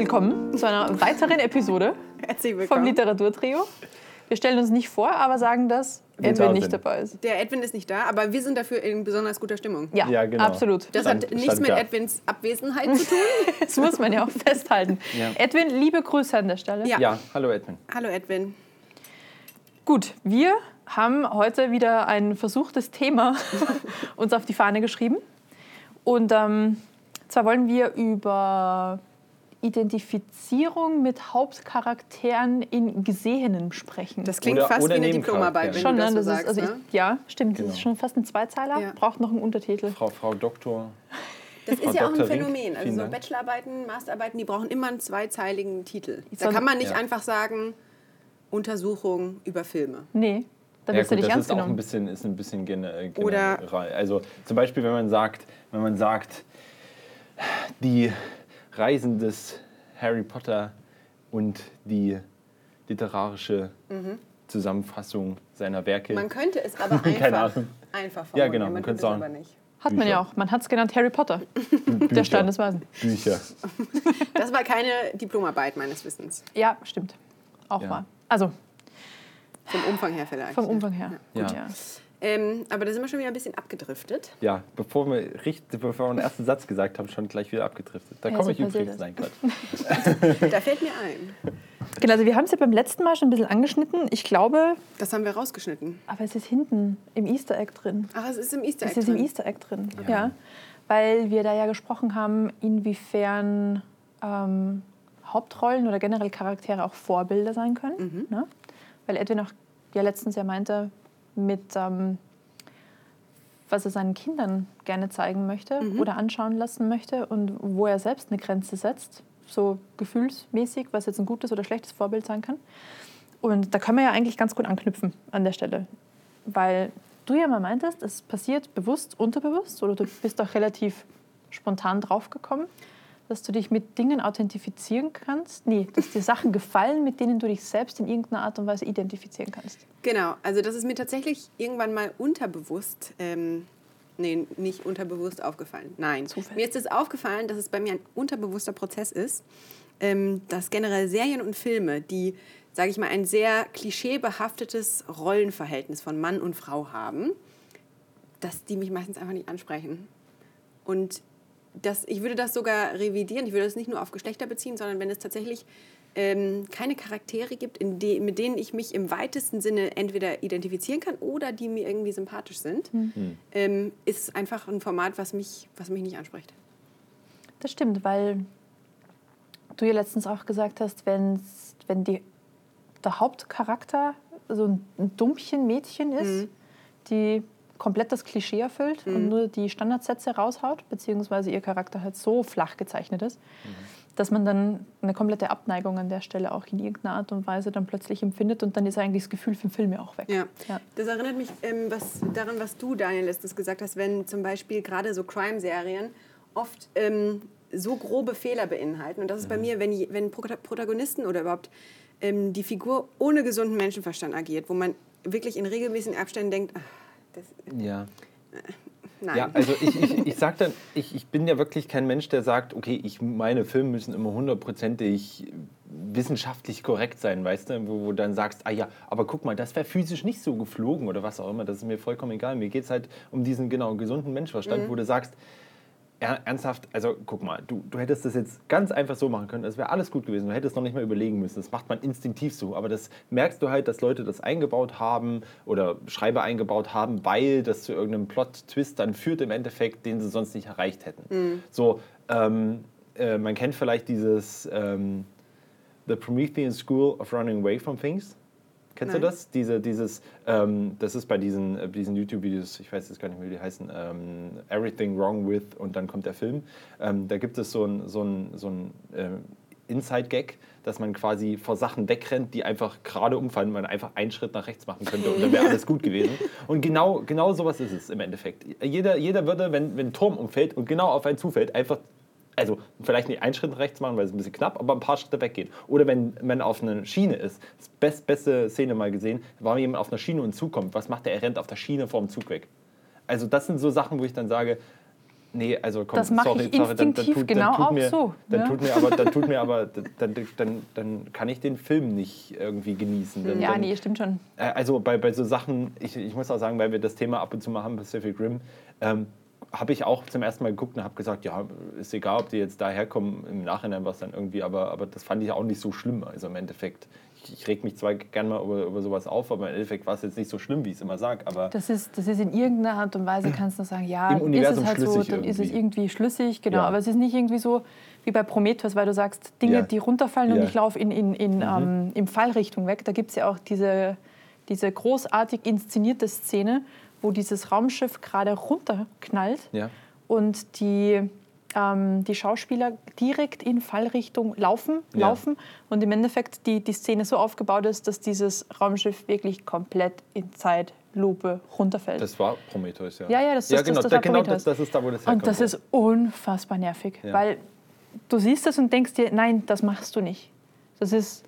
willkommen zu einer weiteren Episode vom. Literaturtrio. Wir stellen uns nicht vor, aber sagen, dass Edwin da nicht dabei ist. Der Edwin ist nicht da, aber wir sind dafür in besonders guter Stimmung. Ja, Ja, genau. absolut. Das Stand- hat nichts stand mit da. Edwins Abwesenheit zu tun. Das muss man ja auch festhalten. Ja. Edwin, liebe Grüße an der Stelle. Ja. Ja, hallo Edwin. Hallo Edwin. Gut, wir haben heute wieder ein versuchtes Thema uns auf die Fahne geschrieben. Und ähm, zwar wollen wir über Identifizierung mit Hauptcharakteren in Gesehenen sprechen. Das klingt Oder- fast oder wie eine. Diplomarbeit, wenn schon, du ne? das so Das sagst. ist, also ne? ich, ja, stimmt. Das Genau. ist schon fast ein Zweizeiler. Ja. Braucht noch einen Untertitel. Frau, Frau Doktor. Das Frau ist ja auch ein Phänomen. Also so. Bachelorarbeiten, Masterarbeiten, die brauchen immer einen zweizeiligen Titel. Da kann man nicht Ja. einfach sagen, Untersuchung über Filme. Nee, da Ja, wirst du gut, nicht das ernst ist auch ein genommen. bisschen, ist ein bisschen gene- generell. Oder- Also zum Beispiel, wenn man sagt, wenn man sagt, die Reisen des Harry Potter und die literarische Zusammenfassung seiner Werke. Mhm. Man könnte es aber Keine einfach, Ahnung. einfach Ja, formulieren. genau, Man man könnte es sagen. aber nicht. Hat man ja auch. Man hat es genannt Harry Potter, der Bücher. Stein des Weisen. Bücher. Das war keine Diplomarbeit meines Wissens. Ja, stimmt. Auch Ja. wahr. Also, Vom Umfang her vielleicht. vom Umfang her. Ja. Gut, ja. Ähm, aber da sind wir schon wieder ein bisschen abgedriftet. Ja, bevor wir, richtig, bevor wir den ersten Satz gesagt haben, schon gleich wieder abgedriftet. Da Ja, komme so ich übrigens. Nein, Quatsch. Da fällt mir ein. Genau, also wir haben es ja beim letzten Mal schon ein bisschen angeschnitten. Ich glaube, Das haben wir rausgeschnitten. aber es ist hinten im Easter Egg drin. Ach, es ist im Easter Egg Es ist im drin. Easter Egg drin, ja. Ja. Weil wir da ja gesprochen haben, inwiefern ähm, Hauptrollen oder generell Charaktere auch Vorbilder sein können. Ne? Weil Edwin auch ja letztens ja meinte, mit ähm, was er seinen Kindern gerne zeigen möchte oder anschauen lassen möchte und wo er selbst eine Grenze setzt, so gefühlsmäßig, was jetzt ein gutes oder schlechtes Vorbild sein kann. Und da können wir ja eigentlich ganz gut anknüpfen an der Stelle. Weil du ja mal meintest, es passiert bewusst, unterbewusst oder du bist auch relativ spontan draufgekommen, dass du dich mit Dingen authentifizieren kannst. Nee, dass dir Sachen gefallen, mit denen du dich selbst in irgendeiner Art und Weise identifizieren kannst. Genau, also das ist mir tatsächlich irgendwann mal unterbewusst, ähm, nee, nicht unterbewusst aufgefallen. Nein, Zufällig. mir ist es aufgefallen, dass es bei mir ein unterbewusster Prozess ist, ähm, dass generell Serien und Filme, die, sage ich mal, ein sehr klischeebehaftetes Rollenverhältnis von Mann und Frau haben, dass die mich meistens einfach nicht ansprechen. Und das, ich würde das sogar revidieren. Ich würde das nicht nur auf Geschlechter beziehen, sondern wenn es tatsächlich ähm, keine Charaktere gibt, in de, mit denen ich mich im weitesten Sinne entweder identifizieren kann oder die mir irgendwie sympathisch sind, ähm, ist es einfach ein Format, was mich, was mich nicht anspricht. Das stimmt, weil du ja letztens auch gesagt hast, wenn's, wenn die, der Hauptcharakter so ein, ein Dummchen Mädchen ist, die komplett das Klischee erfüllt und nur die Standardsätze raushaut, beziehungsweise ihr Charakter halt so flach gezeichnet ist, dass man dann eine komplette Abneigung an der Stelle auch in irgendeiner Art und Weise dann plötzlich empfindet und dann ist eigentlich das Gefühl für den Film ja auch weg. Ja. Ja. Das erinnert mich ähm, was, daran, was du, Daniel, letztens gesagt hast, wenn zum Beispiel gerade so Crime-Serien oft ähm, so grobe Fehler beinhalten. Und das ist bei mir, wenn, wenn Prota- Protagonisten oder überhaupt ähm, die Figur ohne gesunden Menschenverstand agiert, wo man wirklich in regelmäßigen Abständen denkt, ach, das, Ja. nein. Ja, also ich, ich, ich sag dann, ich, ich bin ja wirklich kein Mensch, der sagt, okay, ich, meine Filme müssen immer hundertprozentig wissenschaftlich korrekt sein, weißt du, wo, wo du dann sagst, ah ja, aber guck mal, das wäre physisch nicht so geflogen oder was auch immer, das ist mir vollkommen egal. Mir geht es halt um diesen genau gesunden Menschenverstand, wo du sagst, ernsthaft, also guck mal, du, du hättest das jetzt ganz einfach so machen können, es wäre alles gut gewesen, du hättest noch nicht mal überlegen müssen, das macht man instinktiv so, aber das merkst du halt, dass Leute das eingebaut haben oder Schreiber eingebaut haben, weil das zu irgendeinem Plot-Twist dann führt im Endeffekt, den sie sonst nicht erreicht hätten. So, ähm, äh, man kennt vielleicht dieses ähm, The Promethean School of Running Away from Things. Kennst Nein. du das? Diese, dieses, ähm, das ist bei diesen, äh, diesen YouTube-Videos, ich weiß jetzt gar nicht mehr, wie die heißen, ähm, Everything Wrong With und dann kommt der Film. Ähm, da gibt es so ein, so ein, so ein ähm, Inside-Gag, dass man quasi vor Sachen wegrennt, die einfach gerade umfallen, man einfach einen Schritt nach rechts machen könnte und dann wäre alles gut gewesen. Und genau, genau sowas ist es im Endeffekt. Jeder, jeder würde, wenn, wenn ein Turm umfällt und genau auf einen zufällt, einfach also vielleicht nicht einen Schritt rechts machen, weil es ein bisschen knapp, aber ein paar Schritte weggehen. Oder wenn man auf einer Schiene ist, das best, beste Szene mal gesehen, war jemand auf einer Schiene und zukommt. Was macht der? Er rennt auf der Schiene vor dem Zug weg. Also das sind so Sachen, wo ich dann sage, Nee, also komm, Das mache sorry, ich sorry, dann, dann tut, genau dann tut auch mir, so, Dann ne? tut mir aber, dann tut mir aber, dann, dann, dann kann ich den Film nicht irgendwie genießen. Dann, Ja, dann, nee, stimmt schon. Äh, Also bei, bei so Sachen, ich, ich muss auch sagen, weil wir das Thema ab und zu mal haben, Pacific Rim, ähm, habe ich auch zum ersten Mal geguckt und habe gesagt, ja, ist egal, ob die jetzt daherkommen, im Nachhinein war es dann irgendwie, aber, aber das fand ich auch nicht so schlimm, also im Endeffekt. Ich, ich reg mich zwar gern mal über, über sowas auf, aber im Endeffekt war es jetzt nicht so schlimm, wie ich es immer sage, aber Das ist, das ist in irgendeiner Art und Weise, kannst du sagen, ja, Im ist Universum es halt so, dann ist es irgendwie. irgendwie schlüssig, genau. Ja. Aber es ist nicht irgendwie so wie bei Prometheus, weil du sagst, Dinge, Ja. die runterfallen und Ja. ich laufe in, in, in, Mhm. ähm, im Fallrichtung weg. Da gibt es ja auch diese, diese großartig inszenierte Szene, wo dieses Raumschiff gerade runterknallt ja. und die, ähm, die Schauspieler direkt in Fallrichtung laufen, Ja. laufen und im Endeffekt die, die Szene so aufgebaut ist, dass dieses Raumschiff wirklich komplett in Zeitlupe runterfällt. Das war Prometheus, ja. Ja, ja, das ist- ja, das- genau, das da, war genau Prometheus. das, das ist da, wo das und herkommt. das ist unfassbar nervig, Ja. weil du siehst das und denkst dir, nein, das machst du nicht. Das ist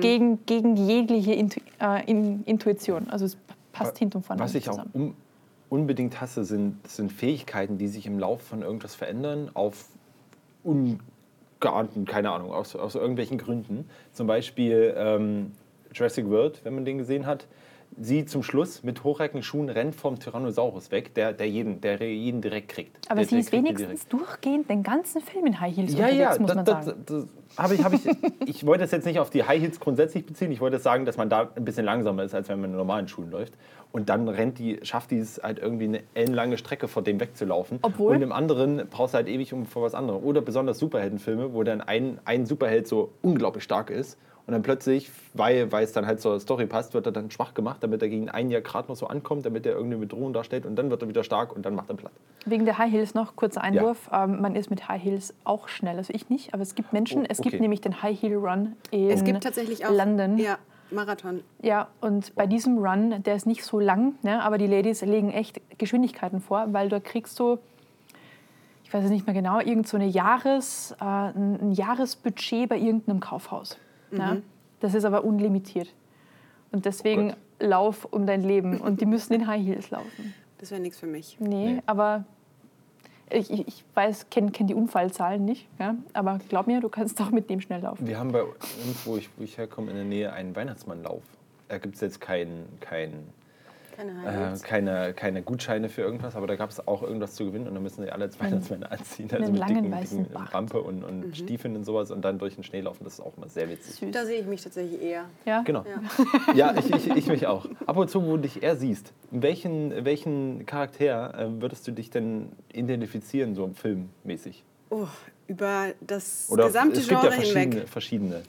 gegen, gegen jegliche Intu äh, in, Intuition. Also es passt hinten vorne Was ich auch zusammen. un unbedingt hasse, sind, sind Fähigkeiten, die sich im Laufe von irgendwas verändern, auf ungeahnten, keine Ahnung, aus, aus irgendwelchen Gründen. Zum Beispiel ähm, Jurassic World, wenn man den gesehen hat. Sie zum Schluss mit hochreckenden Schuhen rennt vom Tyrannosaurus weg, der, der, jeden, der jeden direkt kriegt. Aber der, sie ist wenigstens durchgehend den ganzen Film in High Heels ja, unterwegs, ja, muss das, man das, sagen. das, habe ich, ich, ich wollte das jetzt nicht auf die High Heels grundsätzlich beziehen. Ich wollte sagen, dass man da ein bisschen langsamer ist, als wenn man in normalen Schuhen läuft. Und dann rennt die, schafft die es halt irgendwie eine ellenlange Strecke vor dem wegzulaufen. Obwohl- Und im anderen brauchst du halt ewig um vor was anderem. Oder besonders Superheldenfilme, wo dann ein, ein Superheld so unglaublich stark ist. Und dann plötzlich, weil, weil es dann halt zur Story passt, wird er dann schwach gemacht, damit er gegen ein Jahr gerade noch so ankommt, damit er irgendeine Bedrohung darstellt. Und dann wird er wieder stark und dann macht er platt. Wegen der High Heels noch kurzer Einwurf. Ähm, man ist mit High Heels auch schnell. Also ich nicht, aber es gibt Menschen. Oh, Es okay. gibt nämlich den High Heel Run in Es gibt tatsächlich auch London. Ja, Marathon. Ja, und bei diesem Run, der ist nicht so lang, ne, aber die Ladies legen echt Geschwindigkeiten vor, weil da kriegst du, ich weiß es nicht mehr genau, irgend so eine Jahres, äh, ein Jahresbudget bei irgendeinem Kaufhaus. Ne? Das ist aber unlimitiert. Und deswegen Oh lauf um dein Leben. Und die müssen in High Heels laufen. Das wäre nichts für mich. Nee, Nee. aber ich, ich ich weiß, kenne kenn die Unfallzahlen nicht. Ja? Aber glaub mir, du kannst auch mit dem schnell laufen. Wir haben bei uns, wo ich, wo ich herkomme, in der Nähe einen Weihnachtsmannlauf. Da gibt es jetzt keinen kein, Keine äh, keine, keine Gutscheine für irgendwas, aber da gab es auch irgendwas zu gewinnen und da müssen sie alle als Weihnachtsmänner anziehen. Also einen mit langen dicken, weißen dicken Bart. Rampe und, und Stiefeln und sowas und dann durch den Schnee laufen. Das ist auch immer sehr witzig. Süß. Da sehe ich mich tatsächlich eher. Ja? Genau. Ja. Ja, ich, ich, ich mich auch. Ab und zu, wo du dich eher siehst, welchen, welchen Charakter äh, würdest du dich denn identifizieren, so filmmäßig? Oh, über das Oder gesamte es gibt Genre ja verschiedene, hinweg. verschiedene.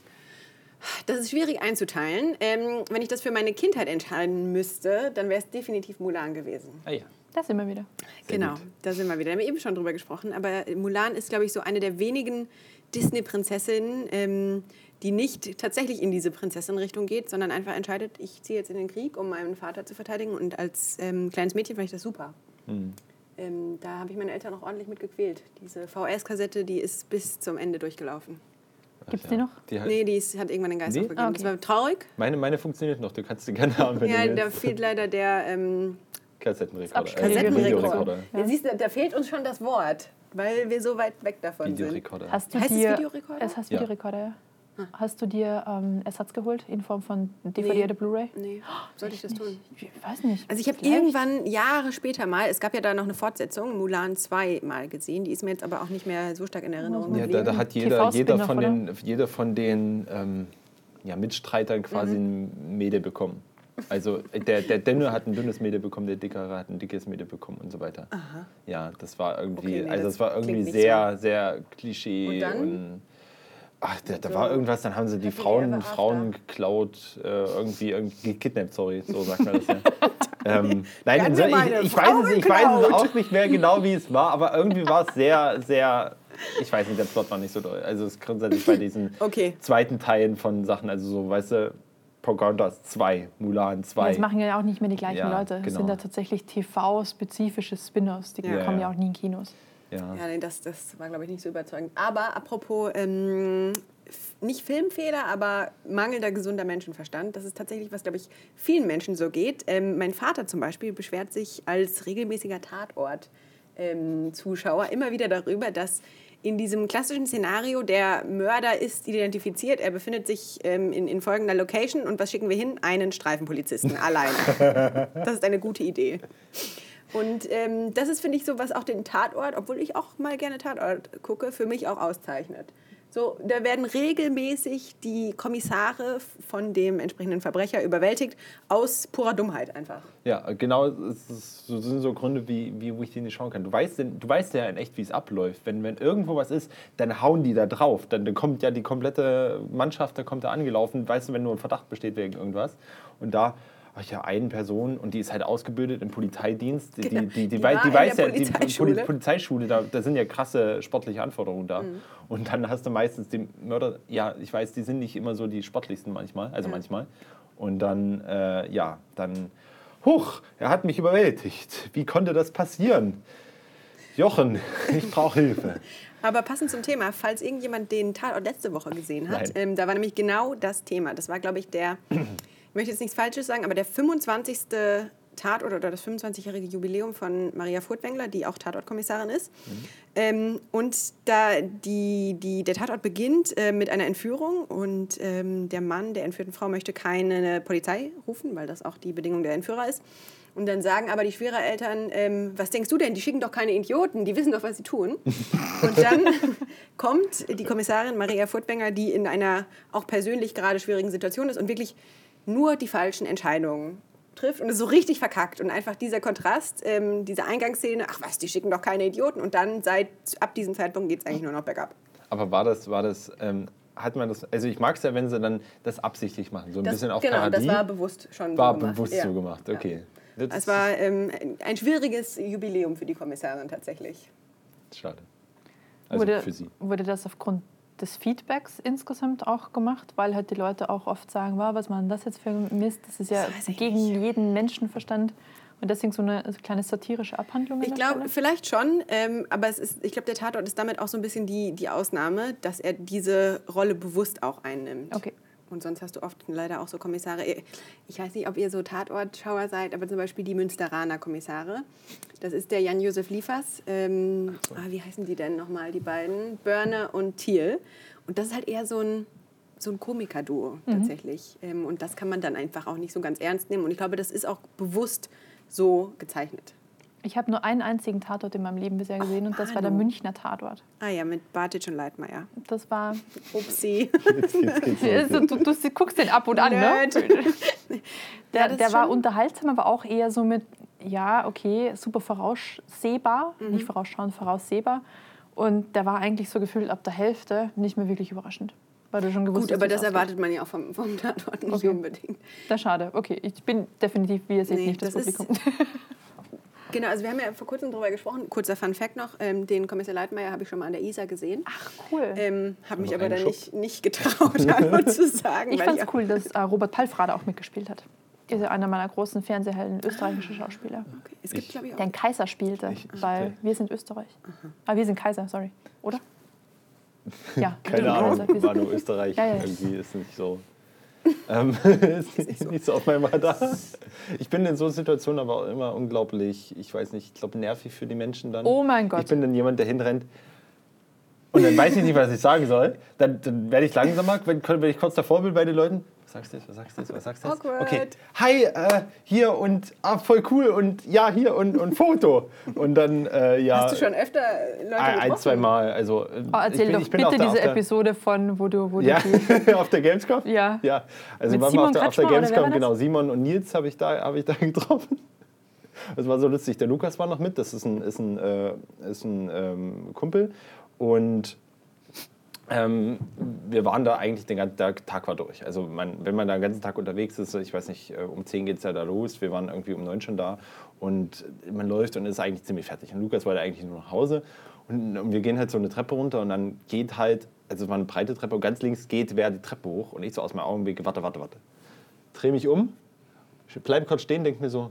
Das ist schwierig einzuteilen. Ähm, wenn ich das für meine Kindheit entscheiden müsste, dann wäre es definitiv Mulan gewesen. Ah ja. Das immer wieder. Sehr genau, gut. da sind wir wieder. Da haben wir eben schon drüber gesprochen. Aber Mulan ist, glaube ich, so eine der wenigen Disney-Prinzessinnen, ähm, die nicht tatsächlich in diese Prinzessin-Richtung geht, sondern einfach entscheidet, ich ziehe jetzt in den Krieg, um meinen Vater zu verteidigen. Und als ähm, kleines Mädchen fand ich das super. Hm. Ähm, da habe ich meine Eltern auch ordentlich mitgequält. Diese VS-Kassette, die ist bis zum Ende durchgelaufen. Gibt's Ach die ja. noch? Die halt, Nee, die ist, hat irgendwann den Geist Nee? aufgegeben. Ah, Das okay. war traurig. meine, meine funktioniert noch, du kannst sie gerne haben, wenn Ja, du da fehlt leider der ähm, Kassettenrekorder. Äh, Kassettenrekorder. Ja. Siehst du, da fehlt uns schon das Wort, weil wir so weit weg davon sind. Videorekorder. Hast du Heißt es dir, Videorekorder? Es heißt Ja. Videorekorder, ja. Hast du dir ähm, Ersatz geholt in Form von DVD Nee. oder Blu-ray? Nee, sollte ich das tun? Ich weiß nicht. Also ich habe irgendwann Jahre später mal, es gab ja da noch eine Fortsetzung, Mulan 2 mal gesehen, die ist mir jetzt aber auch nicht mehr so stark in Erinnerung Ja, geblieben. da, da hat jeder, jeder von den, jeder von den ähm, ja, Mitstreitern quasi Mhm. ein Mädel bekommen. Also der, der Dünne hat ein dünnes Mädel bekommen, der Dickere hat ein dickes Mädel bekommen und so weiter. Ja, das war irgendwie, Okay, nee, also das es war irgendwie sehr, sehr Klischee Und dann? und ach, da, da So war irgendwas, dann haben sie die Frauen, After. Frauen geklaut, äh, irgendwie, irgendwie gekidnappt, sorry, so sagt man das ja. ähm, nein, so, ich, ich, weiß es, ich weiß es auch nicht mehr genau, wie es war, aber irgendwie war es sehr, sehr, ich weiß nicht, der Plot war nicht so doll. Also es ist grundsätzlich bei diesen Okay. zweiten Teilen von Sachen, also so, weißt du, Pocahontas 2, Mulan 2. Das machen ja auch nicht mehr die gleichen Ja, Leute. Das genau. sind ja tatsächlich TV-spezifische Spin-offs. Die Ja. kommen Ja, ja auch nie in Kinos. Ja. Ja, nee, das, das war, glaube ich, nicht so überzeugend. Aber apropos, ähm, nicht Filmfehler, aber mangelnder gesunder Menschenverstand. Das ist tatsächlich, was, glaube ich, vielen Menschen so geht. Ähm, mein Vater zum Beispiel beschwert sich als regelmäßiger Tatort ähm, immer wieder darüber, dass in diesem klassischen Szenario der Mörder ist identifiziert, er befindet sich ähm, in, in folgender Location und was schicken wir hin? Einen Streifenpolizisten alleine. Das ist eine gute Idee. Und ähm, das ist, finde ich, so, was auch den Tatort, obwohl ich auch mal gerne Tatort gucke, für mich auch auszeichnet. So, da werden regelmäßig die Kommissare von dem entsprechenden Verbrecher überwältigt, aus purer Dummheit einfach. Ja, genau, das sind so Gründe, wie, wie wo ich die nicht schauen kann. Du weißt, du weißt ja in echt, wie es abläuft. Wenn, wenn irgendwo was ist, dann hauen die da drauf. Dann, dann kommt ja die komplette Mannschaft, da kommt da angelaufen, weißt du, wenn nur ein Verdacht besteht wegen irgendwas. Und da ach ja, eine Person und die ist halt ausgebildet im Polizeidienst. Die, Genau. die, die, die, wei- die weiß ja, die Polizeischule. Poli Polizeischule, da, da sind ja krasse sportliche Anforderungen da. Mhm. Und dann hast du meistens die Mörder, ja, ich weiß, die sind nicht immer so die sportlichsten manchmal, also manchmal. Und dann, äh, ja, dann, huch, er hat mich überwältigt. Wie konnte das passieren? Jochen, ich brauche Hilfe. Aber passend zum Thema, falls irgendjemand den Tatort letzte Woche gesehen hat, ähm, da war nämlich genau das Thema. Das war, glaube ich, der, ich möchte jetzt nichts Falsches sagen, aber der 25. Tatort oder das 25-jährige Jubiläum von Maria Furtwängler, die auch Tatortkommissarin ist. Ähm, und da die, die, der Tatort beginnt äh, mit einer Entführung und ähm, der Mann der entführten Frau möchte keine Polizei rufen, weil das auch die Bedingung der Entführer ist. Und dann sagen aber die Schwiegereltern, ähm, was denkst du denn, die schicken doch keine Idioten, die wissen doch, was sie tun. Und dann kommt die Kommissarin Maria Furtwängler, die in einer auch persönlich gerade schwierigen Situation ist und wirklich nur die falschen Entscheidungen trifft und ist so richtig verkackt. Und einfach dieser Kontrast, ähm, diese Eingangsszene, ach was, die schicken doch keine Idioten. Und dann seit ab diesem Zeitpunkt geht es eigentlich nur noch bergab. Aber war das, war das, ähm, hat man das, also ich mag es ja, wenn sie dann das absichtlich machen, so ein Das, bisschen auf genau, Parodie. das war bewusst schon War so gemacht. bewusst ja. so gemacht, okay. Das Es war ähm, ein schwieriges Jubiläum für die Kommissarin tatsächlich. schade. Also wurde, für sie. wurde das aufgrund des Feedbacks insgesamt auch gemacht, weil halt die Leute auch oft sagen, wow, was machen das jetzt für ein Mist? Das ist ja Das gegen nicht. jeden Menschenverstand. Und deswegen so eine kleine satirische Abhandlung. an Ich glaube, vielleicht schon, ähm, aber es ist, ich glaube, der Tatort ist damit auch so ein bisschen die, die Ausnahme, dass er diese Rolle bewusst auch einnimmt. Okay. Und sonst hast du oft leider auch so Kommissare. Ich weiß nicht, ob ihr so Tatortschauer seid, aber zum Beispiel die Münsteraner Kommissare. Das ist der Jan-Josef Liefers. Ähm, ah, wie heißen die denn nochmal, die beiden? Börne und Thiel. Und das ist halt eher so ein, so ein Komikerduo tatsächlich. Ähm, und das kann man dann einfach auch nicht so ganz ernst nehmen. Und ich glaube, das ist auch bewusst so gezeichnet. Ich habe nur einen einzigen Tatort in meinem Leben bisher gesehen und das war der Manu. Münchner Tatort. Ah ja, mit Bartic und Leitmeier. Das war. Upsi. Jetzt, jetzt geht's los. Also, du, du guckst den ab und an, ne? Nerd. Der, Ja, der war unterhaltsam, aber auch eher so mit, ja, okay, super voraussehbar, Mhm. nicht vorausschauend, voraussehbar. Und der war eigentlich so gefühlt ab der Hälfte nicht mehr wirklich überraschend. Weil du schon gewusst Gut, aber das ausgeht. erwartet man ja auch vom, vom Tatort nicht Okay. unbedingt. Das ist schade. Okay, ich bin definitiv, wie ihr seht, Nee, nicht das, das ist- Publikum. Genau, also wir haben ja vor kurzem darüber gesprochen. Kurzer Fun Fact noch: ähm, Den Kommissar Leitmeier habe ich schon mal an der Isar gesehen. Ach, cool. Ähm, habe mich noch aber dann nicht, nicht getraut, Hallo zu sagen. ich fand es cool, dass äh, Robert Palfrader auch mitgespielt hat. Ist ja einer meiner großen Fernsehhelden, österreichischer Schauspieler. Okay. Es gibt, glaube ich, auch. Der einen Kaiser spielte, Ich- weil okay. wir sind Österreich. Ah, wir sind Kaiser, sorry. Oder? Ja, Keine Ahnung, Kaiser. Wir war nur Österreich. Ja, ja. Irgendwie ist nicht so. Ähm, ist nicht, so auf meinem Radar. Ich bin in so Situationen aber auch immer unglaublich, ich weiß nicht, ich glaube nervig für die Menschen dann. Oh mein Gott. Ich bin dann jemand, der hinrennt und dann weiß ich nicht, was ich sagen soll. Dann, dann werde ich langsamer, wenn, wenn ich kurz davor bin bei den Leuten. Was sagst du jetzt? Was sagst du jetzt? Was sagst du jetzt? Awkward. Okay. Hi, äh, hier und ah, voll cool und ja, hier und, und Foto. Und dann, äh, ja. Hast du schon öfter Leute ein, ein, zwei Mal. Also, äh, Oh, erzähl ich bin, doch ich bin auf bitte der- diese der- Episode von, wo du, wo ja, du auf der Gamescom? Ja. ja. Also Mit waren wir Simon auf der, auf der Gamescom, genau. Simon und Nils habe ich, da- hab ich da getroffen. Das war so lustig. Der Lukas war noch mit, das ist ein, ist ein, äh, ist ein ähm, Kumpel. Und ähm, wir waren da eigentlich den ganzen Tag, Tag war durch. Also man, wenn man da den ganzen Tag unterwegs ist, ich weiß nicht, äh, um 10 geht es ja da los, wir waren irgendwie um 9 schon da und man läuft und ist eigentlich ziemlich fertig. Und Lukas wollte eigentlich nur nach Hause und, und wir gehen halt so eine Treppe runter und dann geht halt, also es war eine breite Treppe und ganz links geht wer die Treppe hoch und ich so aus meinem Augenblick, warte, warte, warte. Dreh mich um, bleib kurz stehen, denk mir so,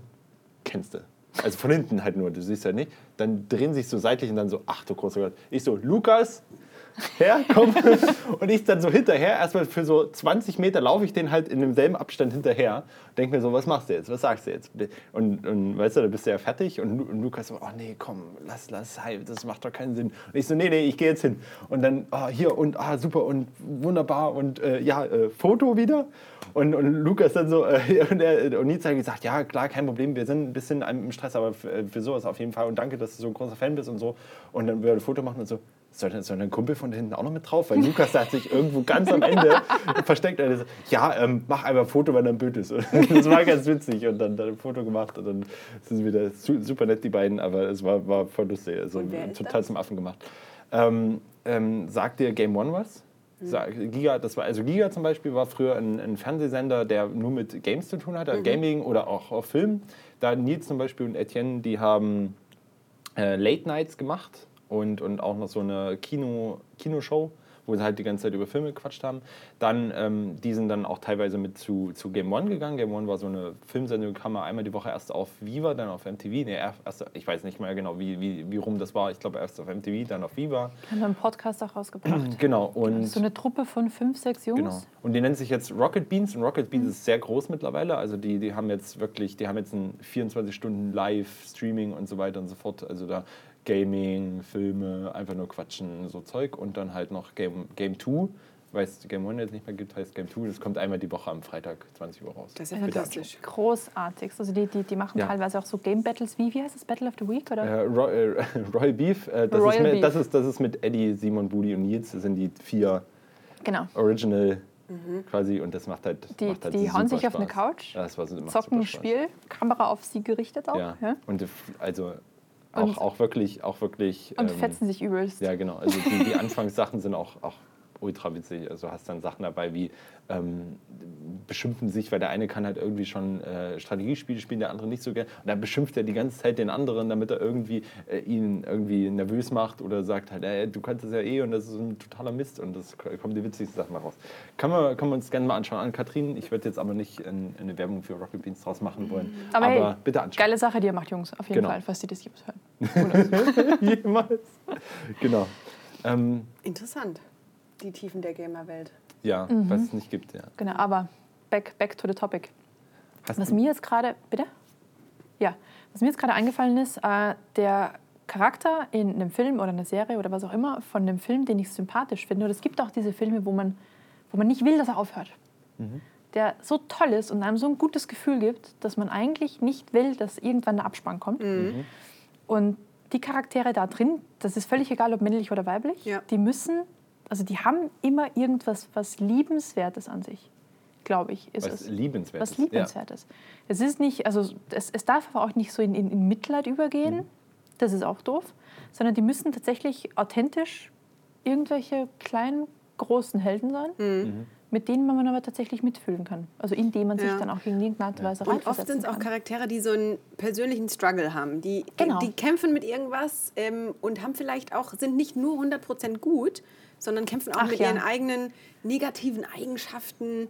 kennst du. Also von hinten halt nur, du siehst halt nicht. Dann drehen sich so seitlich und dann so, ach du großer Gott. Ich so, Lukas, herkomme und ich dann so hinterher, erstmal für so 20 Meter laufe ich den halt in demselben Abstand hinterher denke mir so, was machst du jetzt, was sagst du jetzt? Und, und weißt du, da bist du ja fertig und, und Lukas so, oh nee, komm, lass, lass, das macht doch keinen Sinn. Und ich so, nee, nee, ich gehe jetzt hin. Und dann, oh, hier und, ah, super und wunderbar und äh, ja, äh, Foto wieder. Und, und Lukas dann so, äh, und, er, und Nils hat gesagt, ja, klar, kein Problem, wir sind ein bisschen im Stress, aber für, äh, für sowas auf jeden Fall und danke, dass du so ein großer Fan bist und so. Und dann wir ein Foto machen und so, soll, soll ein Kumpel von hinten auch noch mit drauf? Weil Lukas hat sich irgendwo ganz am Ende versteckt. Und so, ja, ähm, mach einfach ein Foto, wenn er Bild ist. Und das war ganz witzig. Und dann, dann ein Foto gemacht und dann sind sie wieder super nett, die beiden. Aber es war, war voll lustig. Also total das? zum Affen gemacht. Ähm, ähm, sagt dir Game One was? Mhm. Giga, das war, also Giga zum Beispiel war früher ein, ein Fernsehsender, der nur mit Games zu tun hatte, mhm. Gaming oder auch, auch Film. Da Nils zum Beispiel und Etienne, die haben äh, Late Nights gemacht und, und auch noch so eine Kino, Kinoshow wo sie halt die ganze Zeit über Filme gequatscht haben. Dann, ähm, die sind dann auch teilweise mit zu, zu Game One gegangen. Game One war so eine Filmsendung, kam mal einmal die Woche erst auf Viva, dann auf MTV. Nee, erst, ich weiß nicht mehr genau, wie, wie, wie rum das war. Ich glaube erst auf MTV, dann auf Viva. Haben einen Podcast auch rausgebracht. genau. Und so eine Truppe von fünf, sechs Jungs. Genau. Und die nennt sich jetzt Rocket Beans. Und Rocket Beans mhm. ist sehr groß mittlerweile. Also die, die haben jetzt wirklich, die haben jetzt ein 24 Stunden Live-Streaming und so weiter und so fort. Also da Gaming, Filme, einfach nur quatschen, so Zeug. Und dann halt noch Game, Game 2, weil es Game 1 jetzt nicht mehr gibt, heißt Game 2. Das kommt einmal die Woche am Freitag 20 Uhr raus. Das ist ja fantastisch. Großartig. Also die, die, die machen ja. teilweise auch so Game Battles. Wie, wie heißt das? Battle of the Week? Oder? Äh, Roy, äh, Royal Beef. Äh, das, Royal ist mit, Beef. Das, ist, das ist mit Eddie, Simon, Budi und Nils. Das sind die vier genau. Original mhm. quasi und das macht halt Die, macht halt die hauen sich Spaß. auf eine Couch, ja, das war, zocken ein Spiel, Kamera auf sie gerichtet auch. Ja. ja. Und also auch, auch wirklich, auch wirklich. Und ähm, fetzen sich übelst. Ja, genau. Also die, die Anfangssachen sind auch, auch ultra witzig. Also hast dann Sachen dabei wie ähm, beschimpfen sich, weil der eine kann halt irgendwie schon äh, Strategiespiele spielen, der andere nicht so gerne. Und dann beschimpft er die ganze Zeit den anderen, damit er irgendwie äh, ihn irgendwie nervös macht oder sagt halt, ey, du kannst das ja eh und das ist ein totaler Mist und das kommen die witzigsten Sachen raus. Kann man, kann man uns gerne mal anschauen. An Kathrin, ich würde jetzt aber nicht in, in eine Werbung für Rocket Beans draus machen wollen. Aber, aber hey, bitte anschauen. Geile Sache, die ihr macht, Jungs, auf jeden genau. Fall, falls die das jemals hören. Jemals. genau. Ähm, Interessant die Tiefen der Gamerwelt. Ja, mhm. was es nicht gibt, ja. Genau, aber back, back to the topic. Hast was mir jetzt gerade, bitte? Ja, was mir jetzt gerade eingefallen ist, äh, der Charakter in einem Film oder einer Serie oder was auch immer von einem Film, den ich sympathisch finde. Und es gibt auch diese Filme, wo man, wo man nicht will, dass er aufhört. Mhm. Der so toll ist und einem so ein gutes Gefühl gibt, dass man eigentlich nicht will, dass irgendwann der Abspann kommt. Mhm. Und die Charaktere da drin, das ist völlig egal, ob männlich oder weiblich, ja. die müssen also die haben immer irgendwas was Liebenswertes an sich, glaube ich. Ist was es. Liebenswertes. Was Liebenswertes. Ja. Es ist nicht, also es, es darf aber auch nicht so in, in, in Mitleid übergehen, mhm. das ist auch doof, sondern die müssen tatsächlich authentisch irgendwelche kleinen, großen Helden sein. Mhm. mhm. Mit denen man aber tatsächlich mitfühlen kann. Also indem man sich ja. dann auch in irgendeiner Art und Weise ja. Und oft sind es auch Charaktere, die so einen persönlichen Struggle haben. Die, genau. die kämpfen mit irgendwas ähm, und haben vielleicht auch, sind nicht nur 100% gut, sondern kämpfen auch Ach, mit ja. ihren eigenen negativen Eigenschaften.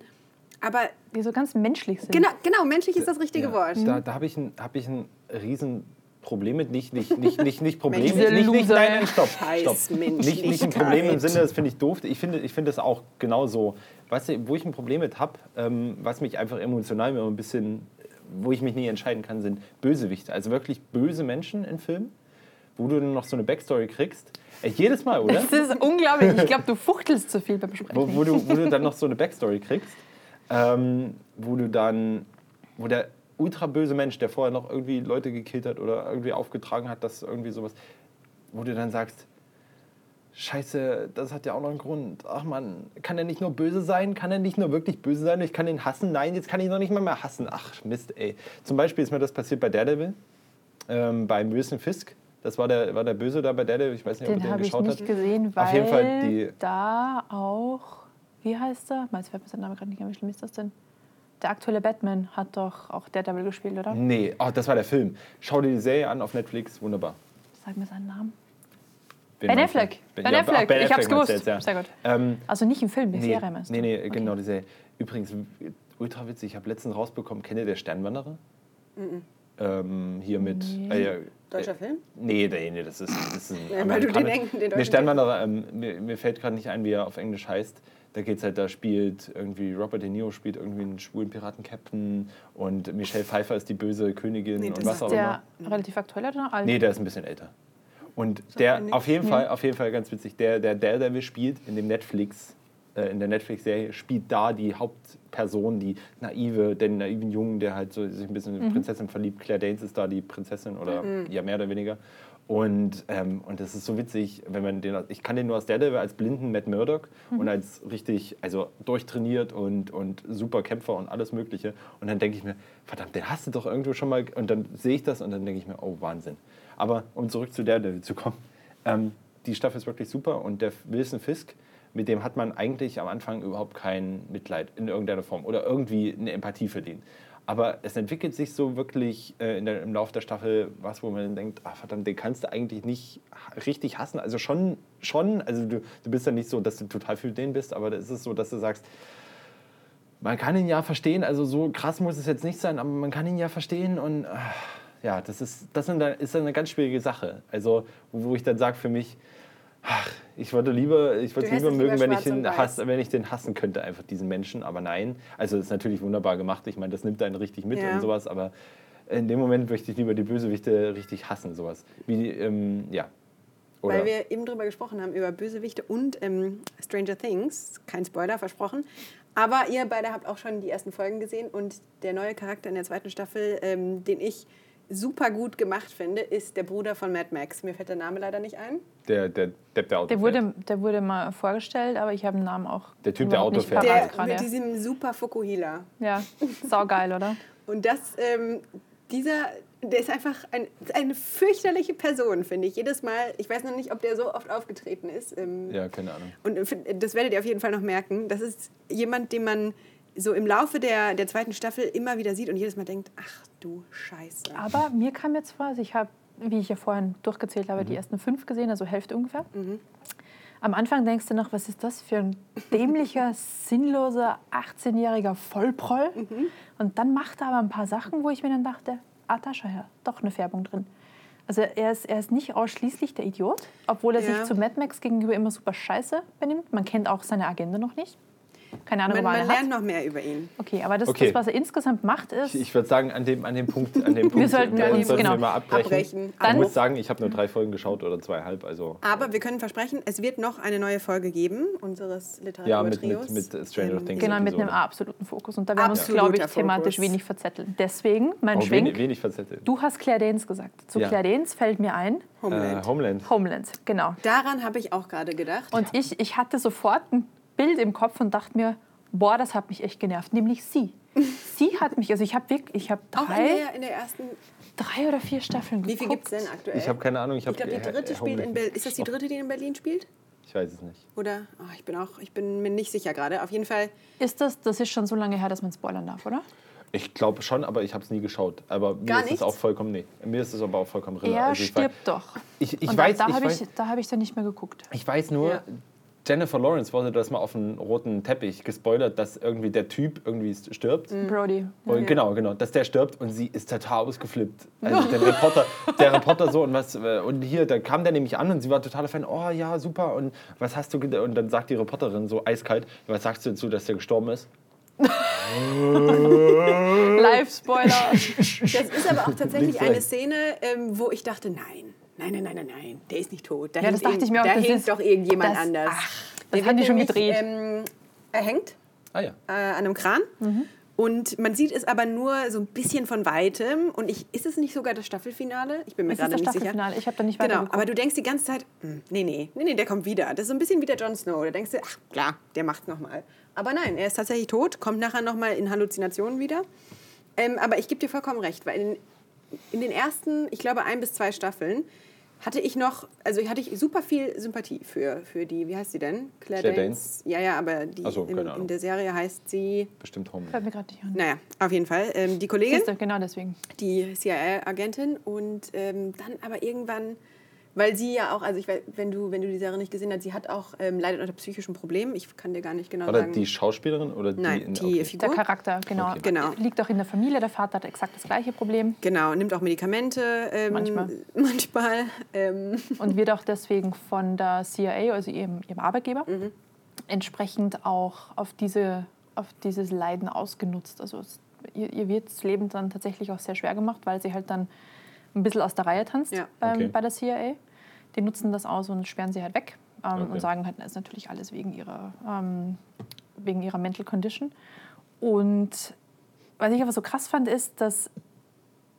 Aber die so ganz menschlich sind. Genau, genau menschlich ist das richtige ja, Wort. Da, da habe ich, ein, hab ich ein riesen Problem mit, nicht, nicht, nicht, nicht, nicht Problem, nicht, nicht, nicht, nein, nein, stopp, stopp. Nicht, nicht ein Problem im Sinne, das finde ich doof. Ich finde, ich finde das auch genauso. Weißt du, wo ich ein Problem mit habe, ähm, was mich einfach emotional immer ein bisschen, wo ich mich nie entscheiden kann, sind Bösewichte. Also wirklich böse Menschen in Filmen, wo du dann noch so eine Backstory kriegst, jedes Mal, oder? Das ist unglaublich. Ich glaube, du fuchtelst zu viel beim Sprechen. Wo, wo, du, wo du dann noch so eine Backstory kriegst, ähm, wo du dann, wo der ultra böse Mensch, der vorher noch irgendwie Leute gekillt hat oder irgendwie aufgetragen hat, dass irgendwie sowas, wo du dann sagst, Scheiße, das hat ja auch noch einen Grund. Ach man, kann er nicht nur böse sein? Kann er nicht nur wirklich böse sein? Ich kann ihn hassen? Nein, jetzt kann ich noch nicht mal mehr hassen. Ach Mist, ey. Zum Beispiel ist mir das passiert bei Daredevil, ähm, bei Wilson Fisk. Das war der, war der Böse da bei Daredevil. Ich weiß nicht, den ob du den geschaut hast. Den habe ich nicht gesehen, weil Auf jeden Fall die da auch, wie heißt er? Meins fällt mir sein Name gerade nicht ein. Wie schlimm ist das denn? Der aktuelle Batman hat doch auch Daredevil gespielt, oder? Nee, oh, das war der Film. Schau dir die Serie an auf Netflix, wunderbar. Sag mir seinen Namen. Ben Affleck. Ben, ben Affleck. ben ich hab's gewusst. Jetzt, ja. Sehr gut. Ähm, also nicht im Film, die nee, Serie meinst Nee, nee, okay. genau die Serie. Übrigens, ultra witzig, ich habe letztens rausbekommen, kennt ihr der Sternwanderer? Mhm. Ähm, hier mit. Äh, Deutscher Film? Nee, nee, nee, das ist, das ist ein Ja, weil du den. Eng- den deutschen mir, Sternwanderer, ähm, mir, mir fällt gerade nicht ein, wie er auf Englisch heißt. Da geht's halt, da spielt irgendwie Robert De Niro spielt irgendwie einen schwulen Piratenkapitän und Michelle Pfeiffer ist die böse Königin Nee, und was ist auch Der immer. relativ aktuell oder alt? Nee, der ist ein bisschen älter. Und der, auf jeden Fall, auf jeden Fall ganz witzig, der, der Daredevil spielt in dem Netflix, äh, in der Netflix-Serie, spielt da die Hauptperson, die naive, den naiven Jungen, der halt so sich ein bisschen in die Prinzessin verliebt. Claire Danes ist da die Prinzessin oder ja mehr oder weniger. Und, ähm, und das ist so witzig, wenn man den, ich kann den nur als Daredevil, als blinden Matt Murdock und als richtig, also durchtrainiert und, und super Kämpfer und alles Mögliche. Und dann denke ich mir, verdammt, den hast du doch irgendwo schon mal. Und dann sehe ich das und dann denke ich mir, oh Wahnsinn. Aber um zurück zu Daredevil zu kommen, ähm, die Staffel ist wirklich super und der Wilson Fisk, mit dem hat man eigentlich am Anfang überhaupt kein Mitleid in irgendeiner Form oder irgendwie eine Empathie für den. Aber es entwickelt sich so wirklich äh, der, im Laufe der Staffel was, wo man denkt, ah, verdammt, den kannst du eigentlich nicht richtig hassen. Also schon, schon also du, du bist ja nicht so, dass du total für den bist, aber da ist es so, dass du sagst, man kann ihn ja verstehen, also so krass muss es jetzt nicht sein, aber man kann ihn ja verstehen und ah, ja, das ist, das ist eine ganz schwierige Sache. Also, wo ich dann sage für mich, ach, ich würde lieber, ich würde lieber mögen, lieber wenn ich, ihn hass, wenn ich den hassen könnte, einfach diesen Menschen, aber nein. Also, das ist natürlich wunderbar gemacht. Ich meine, das nimmt einen richtig mit Ja. und sowas, aber in dem Moment möchte ich lieber die Bösewichte richtig hassen, sowas. Wie, ähm, ja. Oder, Weil wir eben drüber gesprochen haben, über Bösewichte und ähm, Stranger Things. Kein Spoiler, versprochen. Aber ihr beide habt auch schon die ersten Folgen gesehen und der neue Charakter in der zweiten Staffel, ähm, den ich super gut gemacht finde, ist der Bruder von Mad Max. Mir fällt der Name leider nicht ein. der, der Depp, der Auto Der fährt. wurde, der wurde mal vorgestellt, aber ich habe den Namen auch. Der Typ, der Auto nicht fährt. Der gerade. mit diesem super Fukuhila. Ja, saugeil, oder? Und das, ähm, dieser, der ist einfach ein, eine fürchterliche Person, finde ich. Jedes Mal, ich weiß noch nicht, ob der so oft aufgetreten ist. Ähm, Ja, keine Ahnung. Und äh, das werdet ihr auf jeden Fall noch merken. Das ist jemand, den man so im Laufe der, der zweiten Staffel immer wieder sieht und jedes Mal denkt, ach du Scheiße. Aber mir kam jetzt vor, also ich habe, wie ich ja vorhin durchgezählt habe, die ersten fünf gesehen, also Hälfte ungefähr. Am Anfang denkst du noch, was ist das für ein dämlicher, sinnloser 18-jähriger Vollproll? Und dann macht er aber ein paar Sachen, wo ich mir dann dachte, ah, da schau her, doch eine Färbung drin. Also er ist, er ist nicht ausschließlich der Idiot, obwohl er Ja. sich zu Mad Max gegenüber immer super scheiße benimmt. Man kennt auch seine Agenda noch nicht. Keine Ahnung, Man, er man lernt hat. noch mehr über ihn. Okay, aber das, Okay. das, was er insgesamt macht, ist... Ich, ich würde sagen, an dem, an dem Punkt, an dem Punkt sollten da uns- sollten genau, wir mal abbrechen. abbrechen. Ich Dann- muss sagen, ich habe nur drei Folgen geschaut oder zweieinhalb. Also Aber wir können versprechen, es wird noch eine neue Folge geben, unseres ja, mit, Literaturtrios. mit, mit Stranger Ähm, Things. Genau, mit einem absoluten Fokus. Und da werden wir uns, glaube ich, thematisch Fokus. wenig verzetteln. Deswegen mein Oh, Schwenk. wenig, wenig verzettelt. Du hast Claire Danes gesagt. Zu Ja. Claire Danes fällt mir ein Homeland. Äh, Homeland. Homeland, genau. Daran habe ich auch gerade gedacht. Und ich, ich hatte sofort ein Bild im Kopf und dachte mir, boah, das hat mich echt genervt. Nämlich sie. sie hat mich, also ich habe wirklich, ich habe auch in drei, der, in der ersten, drei oder vier Staffeln wie viel geguckt. gibt es denn aktuell? Ich habe keine Ahnung. Ich, Ich glaube, die dritte spielt in. Berlin. Ist das die dritte, die in Berlin spielt? Ich weiß es nicht. Oder? Oh, ich bin auch, ich bin mir nicht sicher gerade. Auf jeden Fall. Ist das, das ist schon so lange her, dass man spoilern darf, oder? Ich glaube schon, aber ich habe es nie geschaut. Aber mir Gar ist es auch vollkommen, nee, mir ist es aber auch vollkommen Rille. Er Also ich stirbt doch. Ich, ich und weiß, da, da ich, habe weiß, ich, da hab ich dann nicht mehr geguckt. ich weiß nur, Ja. Jennifer Lawrence wurde das mal auf dem roten Teppich gespoilert, dass irgendwie der Typ irgendwie stirbt. Brody. Und genau, genau, dass der stirbt und sie ist total ausgeflippt. Also der Reporter, der Reporter so und was äh, und hier, da kam der nämlich an und sie war totaler Fan. Oh ja, super und was hast du ged-" und dann sagt die Reporterin so eiskalt, was sagst du dazu, dass der gestorben ist? Live-Spoiler. Das ist aber auch tatsächlich eine. Szene, ähm, wo ich dachte, nein, nein, nein, nein, nein, nein, der ist nicht tot. Da Ja, hängt das dachte ich mir auch, Da das hängt ist- doch irgendjemand das- anders. ach, das haben die schon gedreht. Ähm, erhängt Ah ja. äh, an einem Kran. Mhm. Und man sieht es aber nur so ein bisschen von weitem. Und ich, ist es nicht sogar das Staffelfinale? Ich bin mir Es gerade das nicht sicher. Staffelfinale. Ich habe da nicht Genau, weitergeguckt. aber du denkst die ganze Zeit, hm, nee, nee, nee, nee, der kommt wieder. Das ist so ein bisschen wie der Jon Snow. Da denkst du, ach klar, der macht's nochmal. Aber nein, er ist tatsächlich tot, kommt nachher nochmal in Halluzinationen wieder. Ähm, aber ich gebe dir vollkommen recht, weil in, in den ersten, ich glaube, ein bis zwei Staffeln hatte ich noch, also hatte ich super viel Sympathie für, für die, wie heißt sie denn? Claire, Claire Danes. Ja, ja, aber die, so, in, in der Serie heißt sie, Bestimmt Homeland. Fällt mir gerade nicht an. naja, auf jeden Fall, ähm, die Kollegin Siehst du, genau deswegen. die CIA-Agentin und ähm, dann aber irgendwann Weil sie ja auch, also ich weiß, wenn du, wenn du die Serie nicht gesehen hast, sie hat auch ähm, leidet unter psychischen Problemen. Ich kann dir gar nicht genau Oder sagen. die Schauspielerin oder die? Nein, in- die okay. Figur. Der Charakter, genau. Okay. Genau. Liegt auch in der Familie. Der Vater hat exakt das gleiche Problem Genau, nimmt auch Medikamente. Ähm, Manchmal. Manchmal. Ähm, und wird auch deswegen von der CIA, also ihrem, ihrem Arbeitgeber, Mhm. entsprechend auch auf, diese, auf dieses Leiden ausgenutzt. Also ihr, ihr wird das Leben dann tatsächlich auch sehr schwer gemacht, weil sie halt dann ein bisschen aus der Reihe tanzt Ja. beim, Okay. bei der CIA. Die nutzen das aus und sperren sie halt weg ähm, Okay. und sagen halt, das ist natürlich alles wegen ihrer, ähm, wegen ihrer Mental Condition. Und was ich aber so krass fand, ist, dass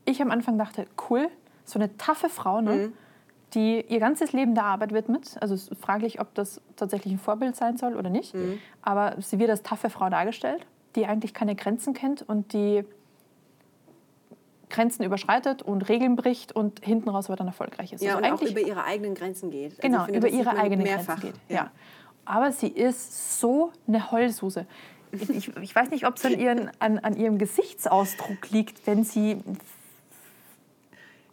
ich am Anfang dachte, cool, so eine taffe Frau, ne, Mhm. die ihr ganzes Leben der Arbeit widmet. Also es ist fraglich, ob das tatsächlich ein Vorbild sein soll oder nicht. Mhm. Aber sie wird als taffe Frau dargestellt, die eigentlich keine Grenzen kennt und die Grenzen überschreitet und Regeln bricht und hinten raus aber dann erfolgreich ist. ja, also und auch eigentlich über ihre eigenen Grenzen geht. Also Genau, ich finde, über ihre eigenen mehrfach. Grenzen geht. Ja. Aber sie ist so eine Heulsuse. Ich, ich, weiß nicht, ob es an, ihren, an, an ihrem Gesichtsausdruck liegt, wenn sie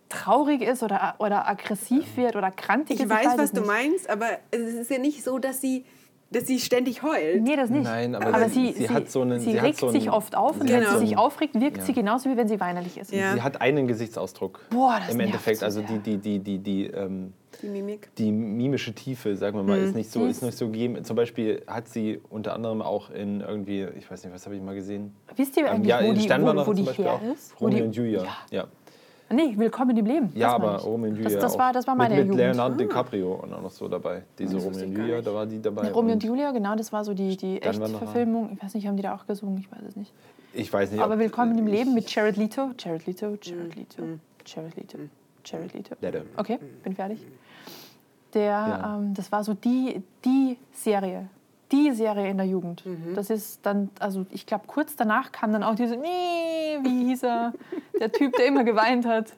traurig ist oder, oder aggressiv wird oder krantig Ich weiß, was du meinst, aber es ist ja nicht so, dass sie, dass sie ständig heult. Nee, das nicht. Nein, aber sie, sie hat so einen- sie sie regt so einen- sich oft auf und sie wenn hat sie sich aufregt, wirkt Ja. sie genauso, wie wenn sie weinerlich ist. Ja. Sie hat einen Gesichtsausdruck. Boah, das Im Endeffekt, so also die, die, die, die, die, ähm, Die Mimik. die mimische Tiefe, sagen wir mal, Mhm. ist nicht so, ist nicht so gegeben. Zum Beispiel hat sie unter anderem auch in irgendwie, ich weiß nicht, was habe ich mal gesehen? Wisst ihr Ähm, eigentlich, ja, wo in die, wo, wo die her auch. ist? Romeo und Julia. Ja. Ja, Nee, Willkommen im Leben. ja aber. Romeo und Julia. Das, das, auch. war, das war meine mit, mit Jugend. Leonardo DiCaprio und auch noch so dabei. Diese Das Romeo und Julia, da war die dabei. Romeo und Julia, genau, das war so die, die. Echtverfilmung. Ich weiß nicht, haben die da auch gesungen? Ich weiß es nicht. Ich weiß nicht. Aber Willkommen im Leben mit Jared Leto. Jared Leto, Jared Mhm. Leto, Jared Leto, Jared Leto. Leto. Okay, bin fertig. Der, Ja. ähm, das war so die, die Serie. Die Serie in der Jugend. Mhm. Das ist dann, also ich glaube, kurz danach kam dann auch diese, nee, wie hieß er? Der Typ, der immer geweint hat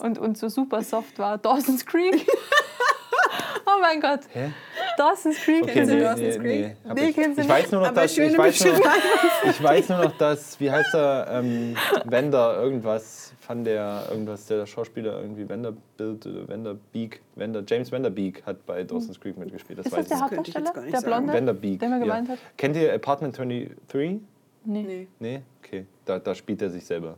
und, und so super soft war. Dawson's Creek. oh mein Gott. Hä? Dawson's Creek. Okay, Kennst du nee, Dawson's nee, Creek? nee, Nee, ich, ich weiß nur noch, dass ich weiß, nur, ich weiß nur noch, dass wie heißt er, ähm, Wender irgendwas von der irgendwas der Schauspieler irgendwie Vanderbilt Vanderbeek, Vander James Vanderbeek hat bei Dawson's Creek mitgespielt. Das Ist weiß das der Hauptdarsteller? gar nicht Der. Blonde? Vanderbeek. Der immer ja. geweint hat? Kennt ihr Apartment 23? Nee. Nee. Nee? Okay. Da, da spielt er sich selber.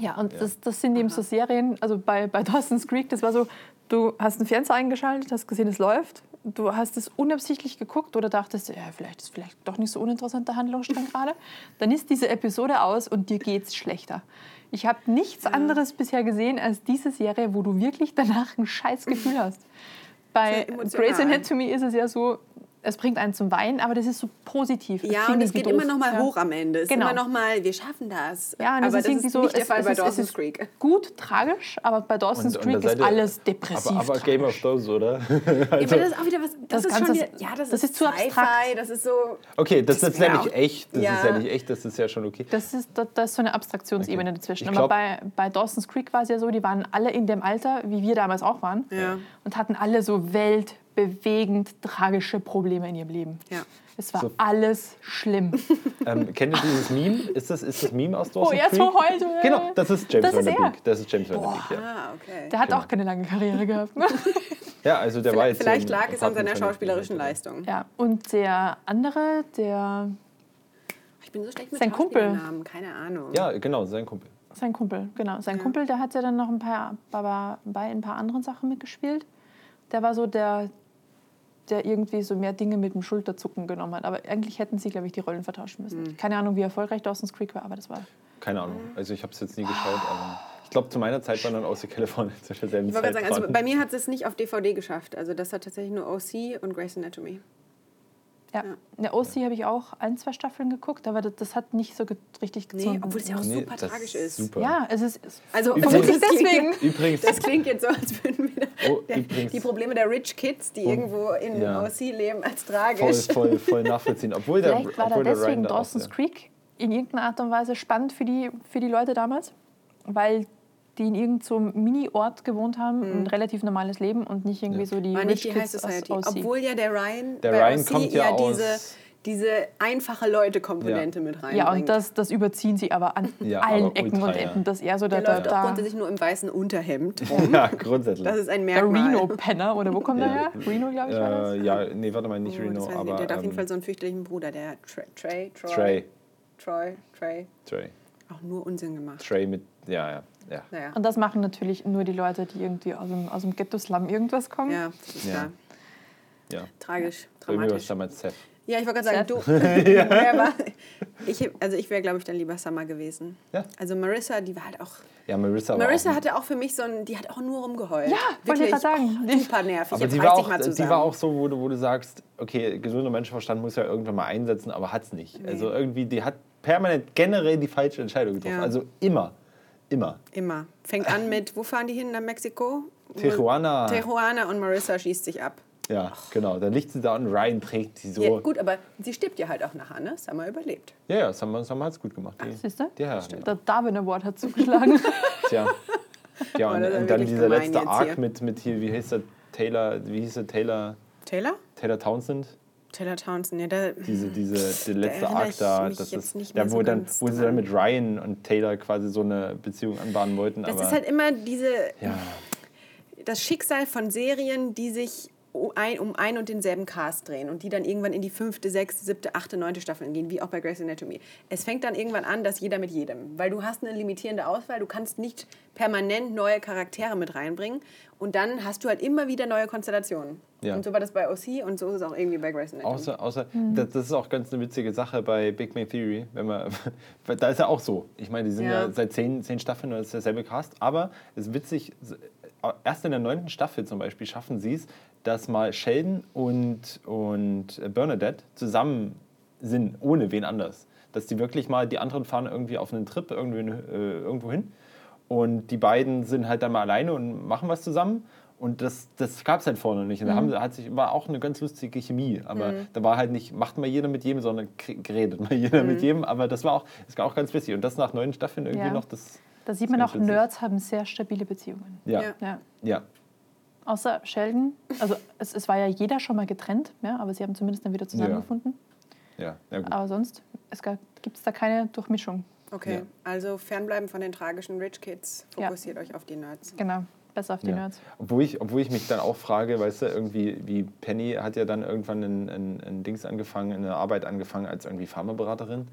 Ja, und Das, das sind eben so Serien, also bei, bei Dawson's Creek, das war so, du hast einen Fernseher eingeschaltet, hast gesehen, es läuft, du hast es unabsichtlich geguckt oder dachtest, ja, vielleicht ist vielleicht doch nicht so uninteressant der Handlungsstrang gerade, dann ist diese Episode aus und dir geht's schlechter. Ich habe nichts anderes bisher gesehen als diese Serie, wo du wirklich danach ein scheiß Gefühl hast. Bei. Grey's Anatomy ist es ja so, es bringt einen zum Weinen, aber das ist so positiv. Ja, und es geht immer doof. noch mal Ja. hoch am Ende. Es Genau. ist immer noch mal, wir schaffen das. Ja, und aber es ist irgendwie so, nicht der Fall es, bei ist, es Dawson's ist Creek. gut tragisch, aber bei Dawson's Und- und Creek seid ist alles depressiv. Aber, aber Game of. Thrones, oder? Ja, aber das ist auch wieder was. Das, Das ist Ganze schon ist- wieder, ja, das, das ist, ist zu abstrakt. Das ist so. Okay, das, Das ist nämlich auch- echt. Das Ja. ist ja nicht echt, das ist ja schon okay. Das ist, da, da ist so eine Abstraktionsebene Okay. dazwischen. Ich Aber glaub- bei, bei Dawson's Creek war es ja so, die waren alle in dem Alter, wie wir damals auch waren. Ja. Und hatten alle so weltbewegend tragische Probleme in ihrem Leben. Ja. Es war So. alles schlimm. Ähm, kennt ihr dieses Meme? Ist das, ist das Meme aus Oh, Dawson's er Creek? so heult. Genau, das ist James Das ist er. Vanderbeek. Das ist James Vanderbeek, ja. Ah, okay. Der hat Genau. auch keine lange Karriere gehabt. ne? Ja, also der war Vielleicht, jetzt vielleicht lag es an seiner 23 schauspielerischen. Leistung. ja, und der andere, der, Ich bin so schlecht mit Sein Kumpel. Keine Ahnung. Ja, genau, sein Kumpel. sein Kumpel, genau. Sein Ja. Kumpel, der hat ja dann noch ein paar, bei, bei ein paar anderen Sachen mitgespielt. Der war so der, der irgendwie so mehr Dinge mit dem Schulterzucken genommen hat. Aber eigentlich hätten sie, glaube ich, die Rollen vertauschen müssen. Mhm. Keine Ahnung, wie erfolgreich Dawson's Creek war, aber das war. Keine Ahnung. Also ich habe es jetzt nie geschaut, aber ich glaube, zu meiner Zeit waren dann außer Kalifornien zu derselben Ich Zeit. sagen, also bei mir hat es nicht auf DVD geschafft. Also das hat tatsächlich nur OC und Grey's Anatomy. Ja. In der OC habe ich auch ein, zwei Staffeln geguckt, aber das, das hat nicht so ge richtig gezogen. Nee, obwohl es ja auch Nee, super tragisch ist. Super. Ja, es ist. Es Also Übrigens- deswegen. deswegen. Übrigens, Das klingt jetzt so, als würden wir Oh, der, übrigens. die Probleme der Rich Kids, die irgendwo in Ja. OC leben, als voll, tragisch. voll, voll nachvollziehen. Obwohl der, Vielleicht war da obwohl deswegen da auch Dawson's Creek in irgendeiner Art und Weise spannend für die, für die Leute damals, weil die in irgendeinem so einem Mini-Ort gewohnt haben, ein relativ normales Leben und nicht irgendwie Ja. so die War nicht Rich die High Kids aus Society. OC. Obwohl ja der Ryan Der bei Ryan OC kommt ja ja aus- diese, diese einfache Leute-Komponente mit reinbringt. Ja, und das, das überziehen sie aber an Ja, allen aber Ecken ultra, und Enden. ja. Das eher so der der, läuft der, auch der, grundsätzlich nur im weißen Unterhemd rum. Ja, grundsätzlich. Das ist ein der Merkmal. Reno-Penner, oder wo kommt der her? Reno, glaube ich, war das. äh, ja, nee, warte mal, nicht Oh, Reno, aber nicht. der hat auf jeden ähm, Fall so einen fürchterlichen Bruder, der Trey, Trey, Troy, Trey. Troy, Trey. Trey. Auch nur Unsinn gemacht. Trey mit, ja, ja, ja. Naja. Und das machen natürlich nur die Leute, die irgendwie aus dem, aus dem Ghetto-Slum irgendwas kommen. Ja, das ist Ja. ja. ja. tragisch, dramatisch. damals Seth. Ja, ich wollte gerade sagen, Seth. du. War, ich, also ich wäre, glaube ich, dann lieber Summer gewesen. Ja. Also Marissa, die war halt auch. Ja, Marissa Marissa auch, hatte auch für mich so ein, die hat auch nur rumgeheult. Ja, wollte ich gerade sagen. Oh, super nervig. aber Jetzt die war, auch, die zusammen. war auch so, wo du, wo du sagst, okay, gesunder Menschenverstand muss ja irgendwann mal einsetzen, aber hat es nicht. Also irgendwie, die hat permanent generell die falsche Entscheidung getroffen. Ja. Also immer, immer. Immer. Fängt an mit, wo fahren die hin nach Mexiko? Tijuana. Tijuana und Marissa schießt sich ab. Ja, genau. Dann liegt sie da und Ryan trägt sie so. Ja, gut, aber sie stirbt ja halt auch nachher, ne? Summer überlebt. Ja, ja, Summer, Summer hat es gut gemacht. Die, Siehst du? Ja, Der Darwin Award hat zugeschlagen. Tja. Ja, Oh, und, und dann dieser letzte Arc hier. mit, mit hier, wie hieß der Taylor, wie hieß der Taylor, Taylor? Taylor Townsend? Taylor Townsend, ja, der, Diese, diese, der letzte Arc da, das ist, ja, wo, so dann, wo sie dann mit Ryan und Taylor quasi so eine Beziehung anbahnen wollten. das aber, ist halt immer diese, ja, das Schicksal von Serien, die sich ein, um ein und denselben Cast drehen und die dann irgendwann in die fünfte, sechste, siebte, achte, neunte Staffel gehen, wie auch bei Grey's Anatomy. Es fängt dann irgendwann an, dass jeder mit jedem, weil du hast eine limitierende Auswahl, du kannst nicht permanent neue Charaktere mit reinbringen und dann hast du halt immer wieder neue Konstellationen. Ja. Und so war das bei OC und so ist es auch irgendwie bei Grey's Anatomy. Außer, außer das, das ist auch ganz eine witzige Sache bei Big Bang Theory. Wenn man, da ist ja auch so. Ich meine, die sind ja, Ja. seit zehn, zehn Staffeln und das ist derselbe Cast. Aber es ist witzig, erst in der neunten Staffel zum Beispiel schaffen sie es, dass mal Sheldon und, und Bernadette zusammen sind, ohne wen anders. Dass die wirklich mal, die anderen fahren irgendwie auf einen Trip irgendwo, äh, irgendwo hin und die beiden sind halt dann mal alleine und machen was zusammen. Und das, das gab es halt vorne nicht. Und da haben, hat sich, war auch eine ganz lustige Chemie. Aber da war halt nicht, macht mal jeder mit jedem, sondern geredet mal jeder mit jedem. Aber das war auch, das war auch ganz witzig. Und das nach neun Staffeln irgendwie Ja. noch, das. Da sieht man auch. Nerds haben sehr stabile Beziehungen. Ja. Ja. Ja. Ja. Außer Sheldon. Also es, es war ja jeder schon mal getrennt, ja, aber sie haben zumindest dann wieder zusammengefunden. Ja, ja, gut. Aber sonst gibt es da keine Durchmischung. Okay, Ja. also fernbleiben von den tragischen Rich Kids. Ja. Fokussiert euch auf die Nerds. Genau, besser auf die Ja. Nerds. Obwohl ich, obwohl ich mich dann auch frage, weißt du, irgendwie, wie Penny hat ja dann irgendwann ein, ein, ein Dings angefangen, eine Arbeit angefangen als irgendwie Pharmaberaterin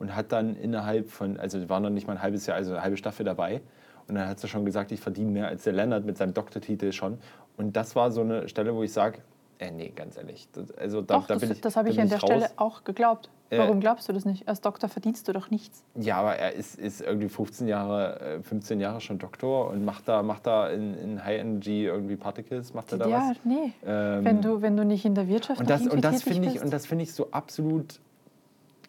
und hat dann innerhalb von, also war noch nicht mal ein halbes Jahr, also eine halbe Staffel dabei. Und dann hat sie schon gesagt, ich verdiene mehr als der Leonard mit seinem Doktortitel schon. Und das war so eine Stelle, wo ich sage, äh, nee, ganz ehrlich. Das, also da, Doch, da das, das habe ich an der raus. Stelle auch geglaubt. Äh, Warum glaubst du das nicht? Als Doktor verdienst du doch nichts. Ja, aber er ist, ist irgendwie 15 Jahre, äh, 15 Jahre schon Doktor und macht da, macht da in, in High Energy irgendwie Particles, macht er da ja, was? nee. Ähm, wenn, du, wenn du nicht in der Wirtschaft Und das, und das finde ich, und das finde ich so absolut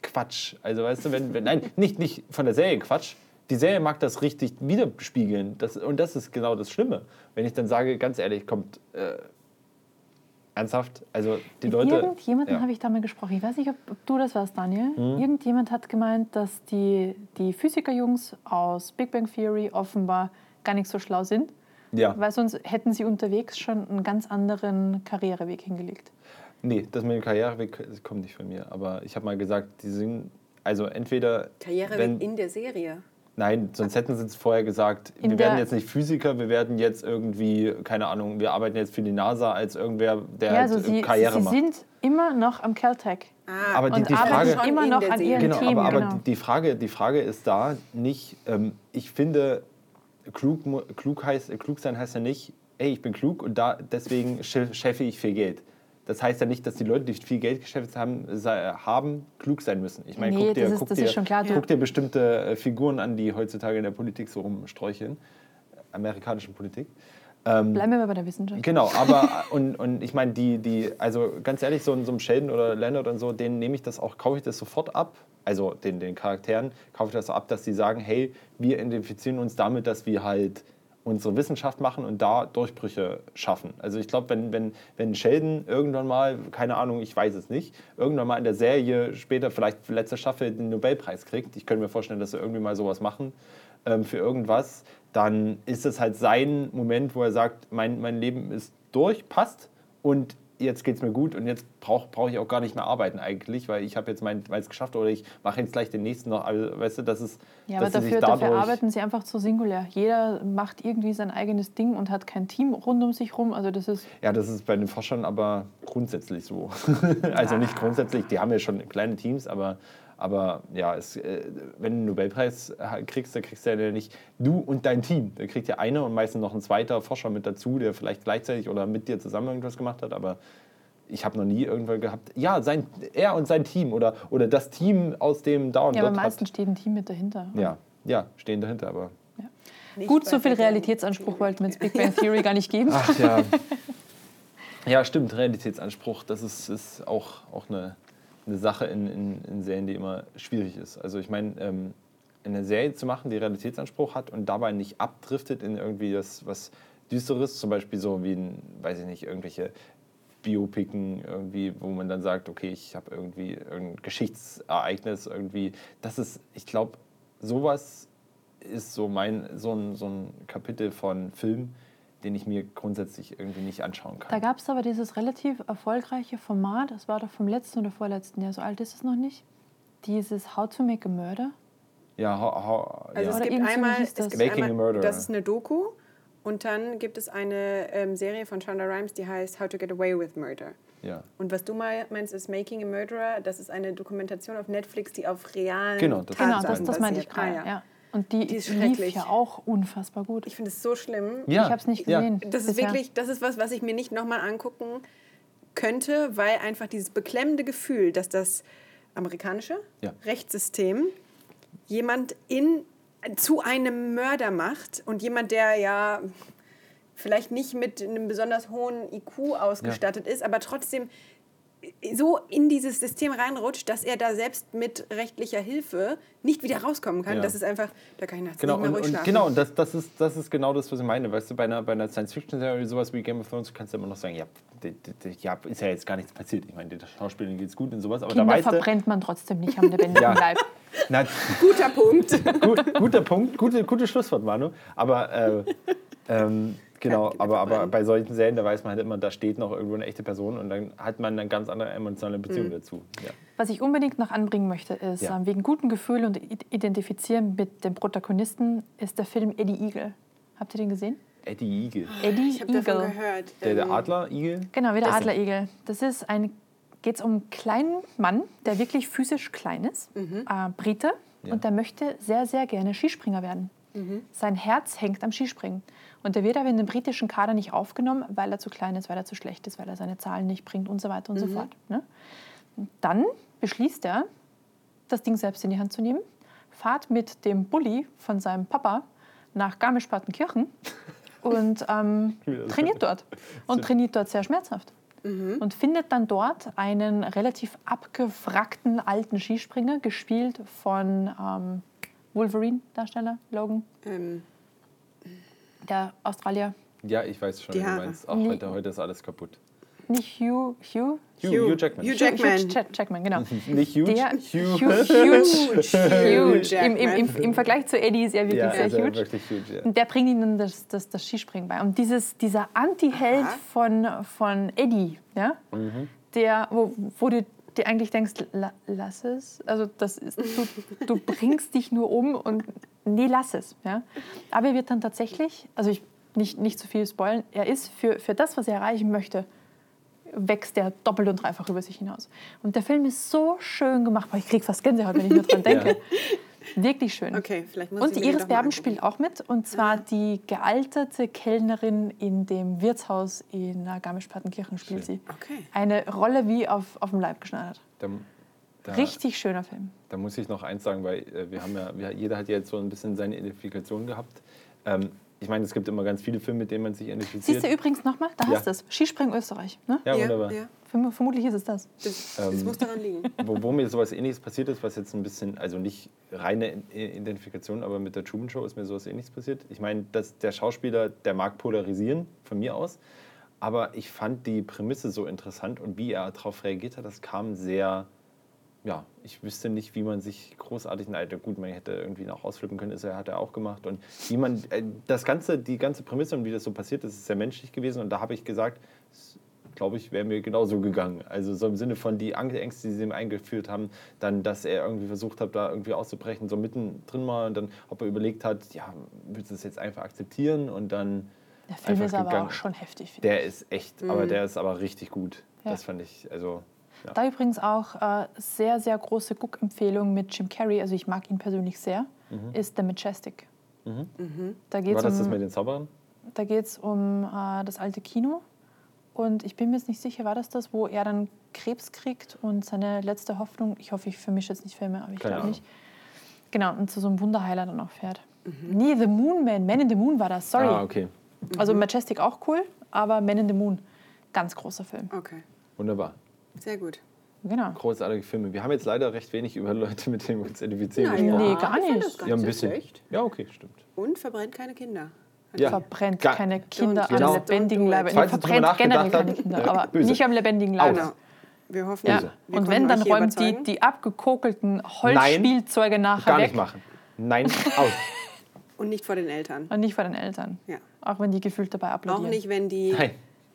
Quatsch. Also weißt du, wenn, wenn nein, nicht, nicht von der Serie Quatsch. Die Serie mag das richtig widerspiegeln. Das, und das ist genau das Schlimme. Wenn ich dann sage, ganz ehrlich, kommt äh, ernsthaft, also die Leute. Irgendjemandem ja. habe ich da mal gesprochen. Ich weiß nicht, ob, ob du das warst, Daniel. Mhm. Irgendjemand hat gemeint, dass die, die Physikerjungs aus Big Bang Theory offenbar gar nicht so schlau sind, ja. weil sonst hätten sie unterwegs schon einen ganz anderen Karriereweg hingelegt. Nee, das mit dem Karriereweg das kommt nicht von mir. Aber ich habe mal gesagt, die sind, also entweder. Karriereweg wenn- in der Serie. Nein, sonst hätten sie es vorher gesagt, In wir werden jetzt nicht Physiker, wir werden jetzt irgendwie, keine Ahnung, wir arbeiten jetzt für die NASA als irgendwer, der ja, halt also sie, Karriere sie macht. sind immer noch am Caltech. Ah, Aber die, und die Frage, immer noch an ihren genau, Themen. aber, aber genau. die, Frage, die Frage ist da nicht, ähm, ich finde, klug, klug, heißt, klug sein heißt ja nicht, ey, ich bin klug und da, deswegen sch- scheffe ich viel Geld. Das heißt ja nicht, dass die Leute, die viel Geld geschäft haben, haben klug sein müssen. Ich meine, Nee, guck dir, das ist- guck dir, klar. guck dir bestimmte äh, Figuren an, die heutzutage in der Politik so rumsträucheln, amerikanischen Politik. Bleiben wir mal bei der Wissenschaft. Genau, aber und, und ich meine, die, die, also ganz ehrlich, so, so einem Sheldon oder Leonard und so, denen nehme ich das auch, kaufe ich das sofort ab. Also den, den Charakteren kaufe ich das ab, dass die sagen, hey, wir identifizieren uns damit, dass wir halt unsere Wissenschaft machen und da Durchbrüche schaffen. Also ich glaube, wenn, wenn, wenn Sheldon irgendwann mal, keine Ahnung, ich weiß es nicht, irgendwann mal in der Serie später, vielleicht letzte Staffel, den Nobelpreis kriegt, ich könnte mir vorstellen, dass sie irgendwie mal sowas machen ähm, für irgendwas, dann ist es halt sein Moment, wo er sagt, mein, mein Leben ist durch, passt und jetzt geht es mir gut und jetzt brauche brauch ich auch gar nicht mehr arbeiten eigentlich, weil ich habe jetzt mein, meins geschafft oder ich mache jetzt gleich den nächsten noch. Also, weißt du, das ist. Ja, aber dafür, dafür arbeiten sie einfach zu singulär. Jeder macht irgendwie sein eigenes Ding und hat kein Team rund um sich rum. Also das ist. Ja, das ist bei den Forschern aber grundsätzlich so. also nicht grundsätzlich, die haben ja schon kleine Teams, aber aber ja, es, äh, wenn du einen Nobelpreis kriegst, dann kriegst du ja nicht du und dein Team. Da kriegt ja einer und meistens noch ein zweiter Forscher mit dazu, der vielleicht gleichzeitig oder mit dir zusammen irgendwas gemacht hat. Aber ich habe noch nie irgendwann gehabt, ja, sein, er und sein Team oder, oder das Team aus dem und Ja, aber meistens steht ein Team mit dahinter. Ja, ja, stehen dahinter, aber. Ja. Gut, so viel Realitätsanspruch wollten wir ins Big Bang Theory gar nicht geben. Ach ja. Ja, stimmt, Realitätsanspruch, das ist, ist auch, auch eine, eine Sache in, in, in Serien, die immer schwierig ist. Also ich meine, ähm, eine Serie zu machen, die Realitätsanspruch hat und dabei nicht abdriftet in irgendwie das was Düsteres, zum Beispiel so wie, ein, weiß ich nicht, irgendwelche Biopiken irgendwie, wo man dann sagt, okay, ich habe irgendwie ein Geschichtsereignis irgendwie. Das ist, ich glaube, sowas ist so mein so ein, so ein Kapitel von Film, den ich mir grundsätzlich irgendwie nicht anschauen kann. Da gab es aber dieses relativ erfolgreiche Format, das war doch vom letzten oder vorletzten Jahr, so alt ist es noch nicht, dieses How to Make a Murder. Ja, how, how, also ja. es gibt einmal, es gibt Making einmal, a Murderer. das ist eine Doku und dann gibt es eine ähm, Serie von Shonda Rhimes, die heißt How to Get Away with Murder. Ja. Und was du mal meinst, ist Making a Murderer. Das ist eine Dokumentation auf Netflix, die auf realen Genau, das- Genau, Tatsachen das, das meinte ich basiert. gerade. Ah, ja. Und die, Die ist lief schrecklich. ja auch unfassbar gut. Ich finde es so schlimm. ja. Ich habe es nicht ja. gesehen. Das ist bisher. wirklich, das ist was, was ich mir nicht nochmal angucken könnte, weil einfach dieses beklemmende Gefühl, dass das amerikanische Ja. Rechtssystem jemand in, zu einem Mörder macht und jemand, der ja vielleicht nicht mit einem besonders hohen IQ ausgestattet ist, aber trotzdem so in dieses System reinrutscht, dass er da selbst mit rechtlicher Hilfe nicht wieder rauskommen kann. Ja. Das ist einfach, da kann ich nachts Genau, nicht mehr und, ruhig und, schlafen. genau, und das, das, ist, das ist genau das, was ich meine. Weißt du, bei einer, bei einer Science-Fiction-Serie, sowas wie Game of Thrones, kannst du immer noch sagen, ja, d- d- d- ja ist ja jetzt gar nichts passiert. Ich meine, der Schauspielerin geht es gut und sowas, aber da Kinder du, verbrennt man trotzdem nicht am lebendigen Ja. Leib. na, Guter Punkt. gut, guter Punkt, gute, gute Schlusswort, Manu. Aber äh, ähm, genau, aber, aber bei solchen Serien, da weiß man halt immer, da steht noch irgendwo eine echte Person und dann hat man eine ganz andere emotionale Beziehung dazu. Ja. Was ich unbedingt noch anbringen möchte, ist, Ja. ähm, wegen gutem Gefühl und Identifizieren mit dem Protagonisten, ist der Film Eddie Eagle. Habt ihr den gesehen? Eddie Igel. Eddie Ich habe davon Eagle. gehört. Der, der ähm, Adler-Igel? Genau, wie der Das- Adlerigel. Das ist ein, geht es um einen kleinen Mann, der wirklich physisch klein ist, äh, Brite, Ja. und der möchte sehr, sehr gerne Skispringer werden. Sein Herz hängt am Skispringen. Und der wird aber in den britischen Kader nicht aufgenommen, weil er zu klein ist, weil er zu schlecht ist, weil er seine Zahlen nicht bringt und so weiter und so fort. Ne? Und dann beschließt er, das Ding selbst in die Hand zu nehmen, fahrt mit dem Bulli von seinem Papa nach Garmisch-Partenkirchen und ähm, trainiert dort. Und trainiert dort sehr schmerzhaft. Und findet dann dort einen relativ abgewrackten alten Skispringer, gespielt von ähm, Wolverine-Darsteller Logan, ähm, der Australier. Ja, ich weiß schon, Die wie du meinst. Ach, Nee. heute, heute ist alles kaputt. Nicht Hugh, Hugh? Hugh, Hugh Jackman. Hugh Jackman. Hugh Jack- Jackman, genau. Nicht huge, Der, Hugh. huge, huge, Hugh huge. Im, im, im, Im Vergleich zu Eddie ist er wirklich Ja, sehr ist ja huge. wirklich huge. Ja. Und der bringt ihnen das, das, das Skispringen bei. Und dieses, dieser Anti-Held von, von Eddie, ja, der, wo, wo du dir eigentlich denkst, la, lass es. Also das ist, du, du bringst dich nur um und nee, lass es. Ja. Aber er wird dann tatsächlich, also ich nicht, nicht zu viel spoilen, er ist für, für das, was er erreichen möchte, wächst er doppelt und dreifach über sich hinaus. Und der Film ist so schön gemacht. Boah, ich kriege fast Gänsehaut, wenn ich nur dran denke. Wirklich schön. Okay, vielleicht muss Und ich mir Iris Berben angucken. spielt auch mit. Und zwar die gealterte Kellnerin in dem Wirtshaus in Garmisch-Partenkirchen spielt sie. Okay. Eine Rolle wie auf, auf dem Leib geschneidert. Da, da, Richtig schöner Film. da muss ich noch eins sagen, weil äh, wir haben ja, wir, jeder hat ja jetzt so ein bisschen seine Identifikation gehabt. Ähm, ich meine, es gibt immer ganz viele Filme, mit denen man sich identifiziert. Siehst du übrigens nochmal? Da Ja. hast du es. Skispringen Österreich. Ne? ja, Ja, wunderbar. ja. Verm- Vermutlich ist es das. Das, das Ähm, muss daran liegen. Wo, wo mir sowas ähnliches passiert ist, was jetzt ein bisschen, also nicht reine I- Identifikation, aber mit der Truman Show ist mir sowas ähnliches passiert. Ich meine, dass der Schauspieler, der mag polarisieren, von mir aus, aber ich fand die Prämisse so interessant und wie er darauf reagiert hat, das kam sehr, ja, ich wüsste nicht, wie man sich großartig neidet. Gut, man hätte irgendwie noch ausflippen können, ist er, hat er auch gemacht. Und wie man, äh, das ganze, die ganze Prämisse und wie das so passiert ist, ist sehr menschlich gewesen. Und da habe ich gesagt, glaube ich, wäre mir genauso gegangen. Also so im Sinne von die Ängste, die sie ihm eingeführt haben, dann, dass er irgendwie versucht hat, da irgendwie auszubrechen, so mittendrin mal und dann, ob er überlegt hat, ja, willst du das jetzt einfach akzeptieren und dann Der Film einfach ist aber gegangen. auch schon heftig. finde Der ist echt, aber der ist aber richtig gut. Ja. Das fand ich, also ja. Da übrigens auch äh, sehr, sehr große Guckempfehlung mit Jim Carrey, also ich mag ihn persönlich sehr, ist The Majestic. Da geht Mhm. War das es das um, mit den Zauberern? da geht's um äh, das alte Kino. Und ich bin mir jetzt nicht sicher, war das das, wo er dann Krebs kriegt und seine letzte Hoffnung, ich hoffe, ich vermische jetzt nicht Filme, aber ich glaube nicht. Genau, und zu so einem Wunderheiler dann auch fährt. Nee, The Moon Man, Man in the Moon war das, sorry. Ah, okay. Also Majestic auch cool, aber Man in the Moon, ganz großer Film. Okay, Wunderbar. sehr gut. Genau. Großartige Filme. Wir haben jetzt leider recht wenig über Leute, mit denen wir uns identifizieren gesprochen. Nee, gar nicht. Ja, ein bisschen. schlecht. Ja, okay, stimmt. Und verbrennt keine Kinder. Ja. verbrennt Ga- keine Kinder Genau. am lebendigen Don't. Leibe. Falls ihr verbrennt generell keine Kinder, aber böse. nicht am lebendigen Leibe. Genau. Wir hoffen, Ja. Wir Und wenn, dann räumt die, die abgekokelten Holzspielzeuge nachher Gar weg. nicht machen. Nein, aus. Und nicht vor den Eltern. Und nicht vor den Eltern. Ja. Auch wenn die gefühlt dabei Auch applaudieren. nicht, wenn die, Nein.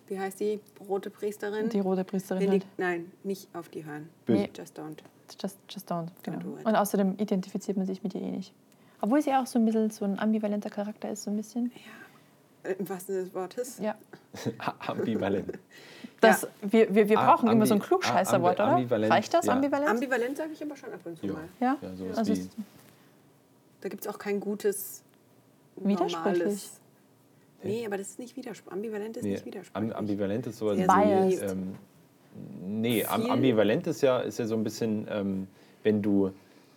wie heißt die, rote Priesterin? Die rote Priesterin wenn halt. die, nein, nicht auf die hören. Böse. Nee. Just don't. Just, just don't. Genau. do. Und außerdem identifiziert man sich mit ihr eh nicht. Obwohl sie auch so ein bisschen so ein ambivalenter Charakter ist, so ein bisschen. Äh, Im wahrsten Sinne des Wortes. Ja. Ambivalent. Das, wir, wir, wir Ah, brauchen immer so ein ambi- Klugscheißerwort, ah, ambi- oder? ambivalent, Reicht das, ja. ambivalent? Ambivalent sage ich aber schon ab und zu Ja. mal. ja? Ja, sowas also wie- Da gibt es auch kein gutes, Widersprüchlich. normales... Nee, aber das ist nicht Widerspruch. Ambivalent ist Nee, nicht am, widersprüchlich. ambivalent ist sowas wie. Ähm, nee, am, Viel- ambivalent ist ja, ist ja so ein bisschen, ähm, wenn du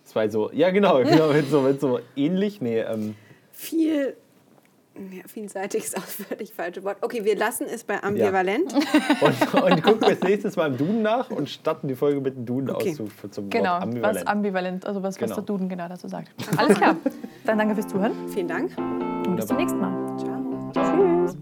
zwei so. Ja, genau, genau, wenn so, wenn so ähnlich. Nee, ähm, Viel... Ja, vielseitig ist auch völlig falsche Wort. Okay, wir lassen es bei ambivalent. und, und gucken wir nächstes Mal im Duden nach und starten die Folge mit dem Duden Okay. aus zu, für- zum Genau, Wort ambivalent. was ambivalent, also was, was Genau. der Duden genau dazu sagt. Alles klar. Dann danke fürs Zuhören Vielen Dank. und bis zum nächsten Mal. Ciao. Tschüss.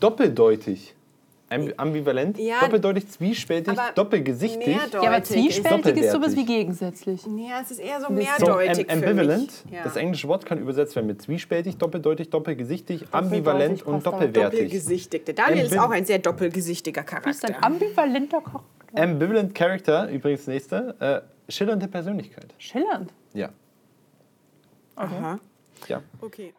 Doppeldeutig. Am- Ambivalent, Ja, doppeldeutig, zwiespältig, aber doppelgesichtig. Ja, aber ist zwiespältig ist sowas wie gegensätzlich. Ja, es ist eher so So, mehrdeutig am, für ambivalent, mich. Ja. das englische Wort kann übersetzt werden mit zwiespältig, doppeldeutig, doppelgesichtig, ambivalent und doppelwertig. Doppelgesichtig. Der Daniel ist Ambiv- auch ein sehr doppelgesichtiger Du bist ein Charakter. ambivalenter Koch. Ambivalent Character, übrigens nächste, äh, schillernde Persönlichkeit. Schillernd. Ja. Okay. Aha. ja. Okay.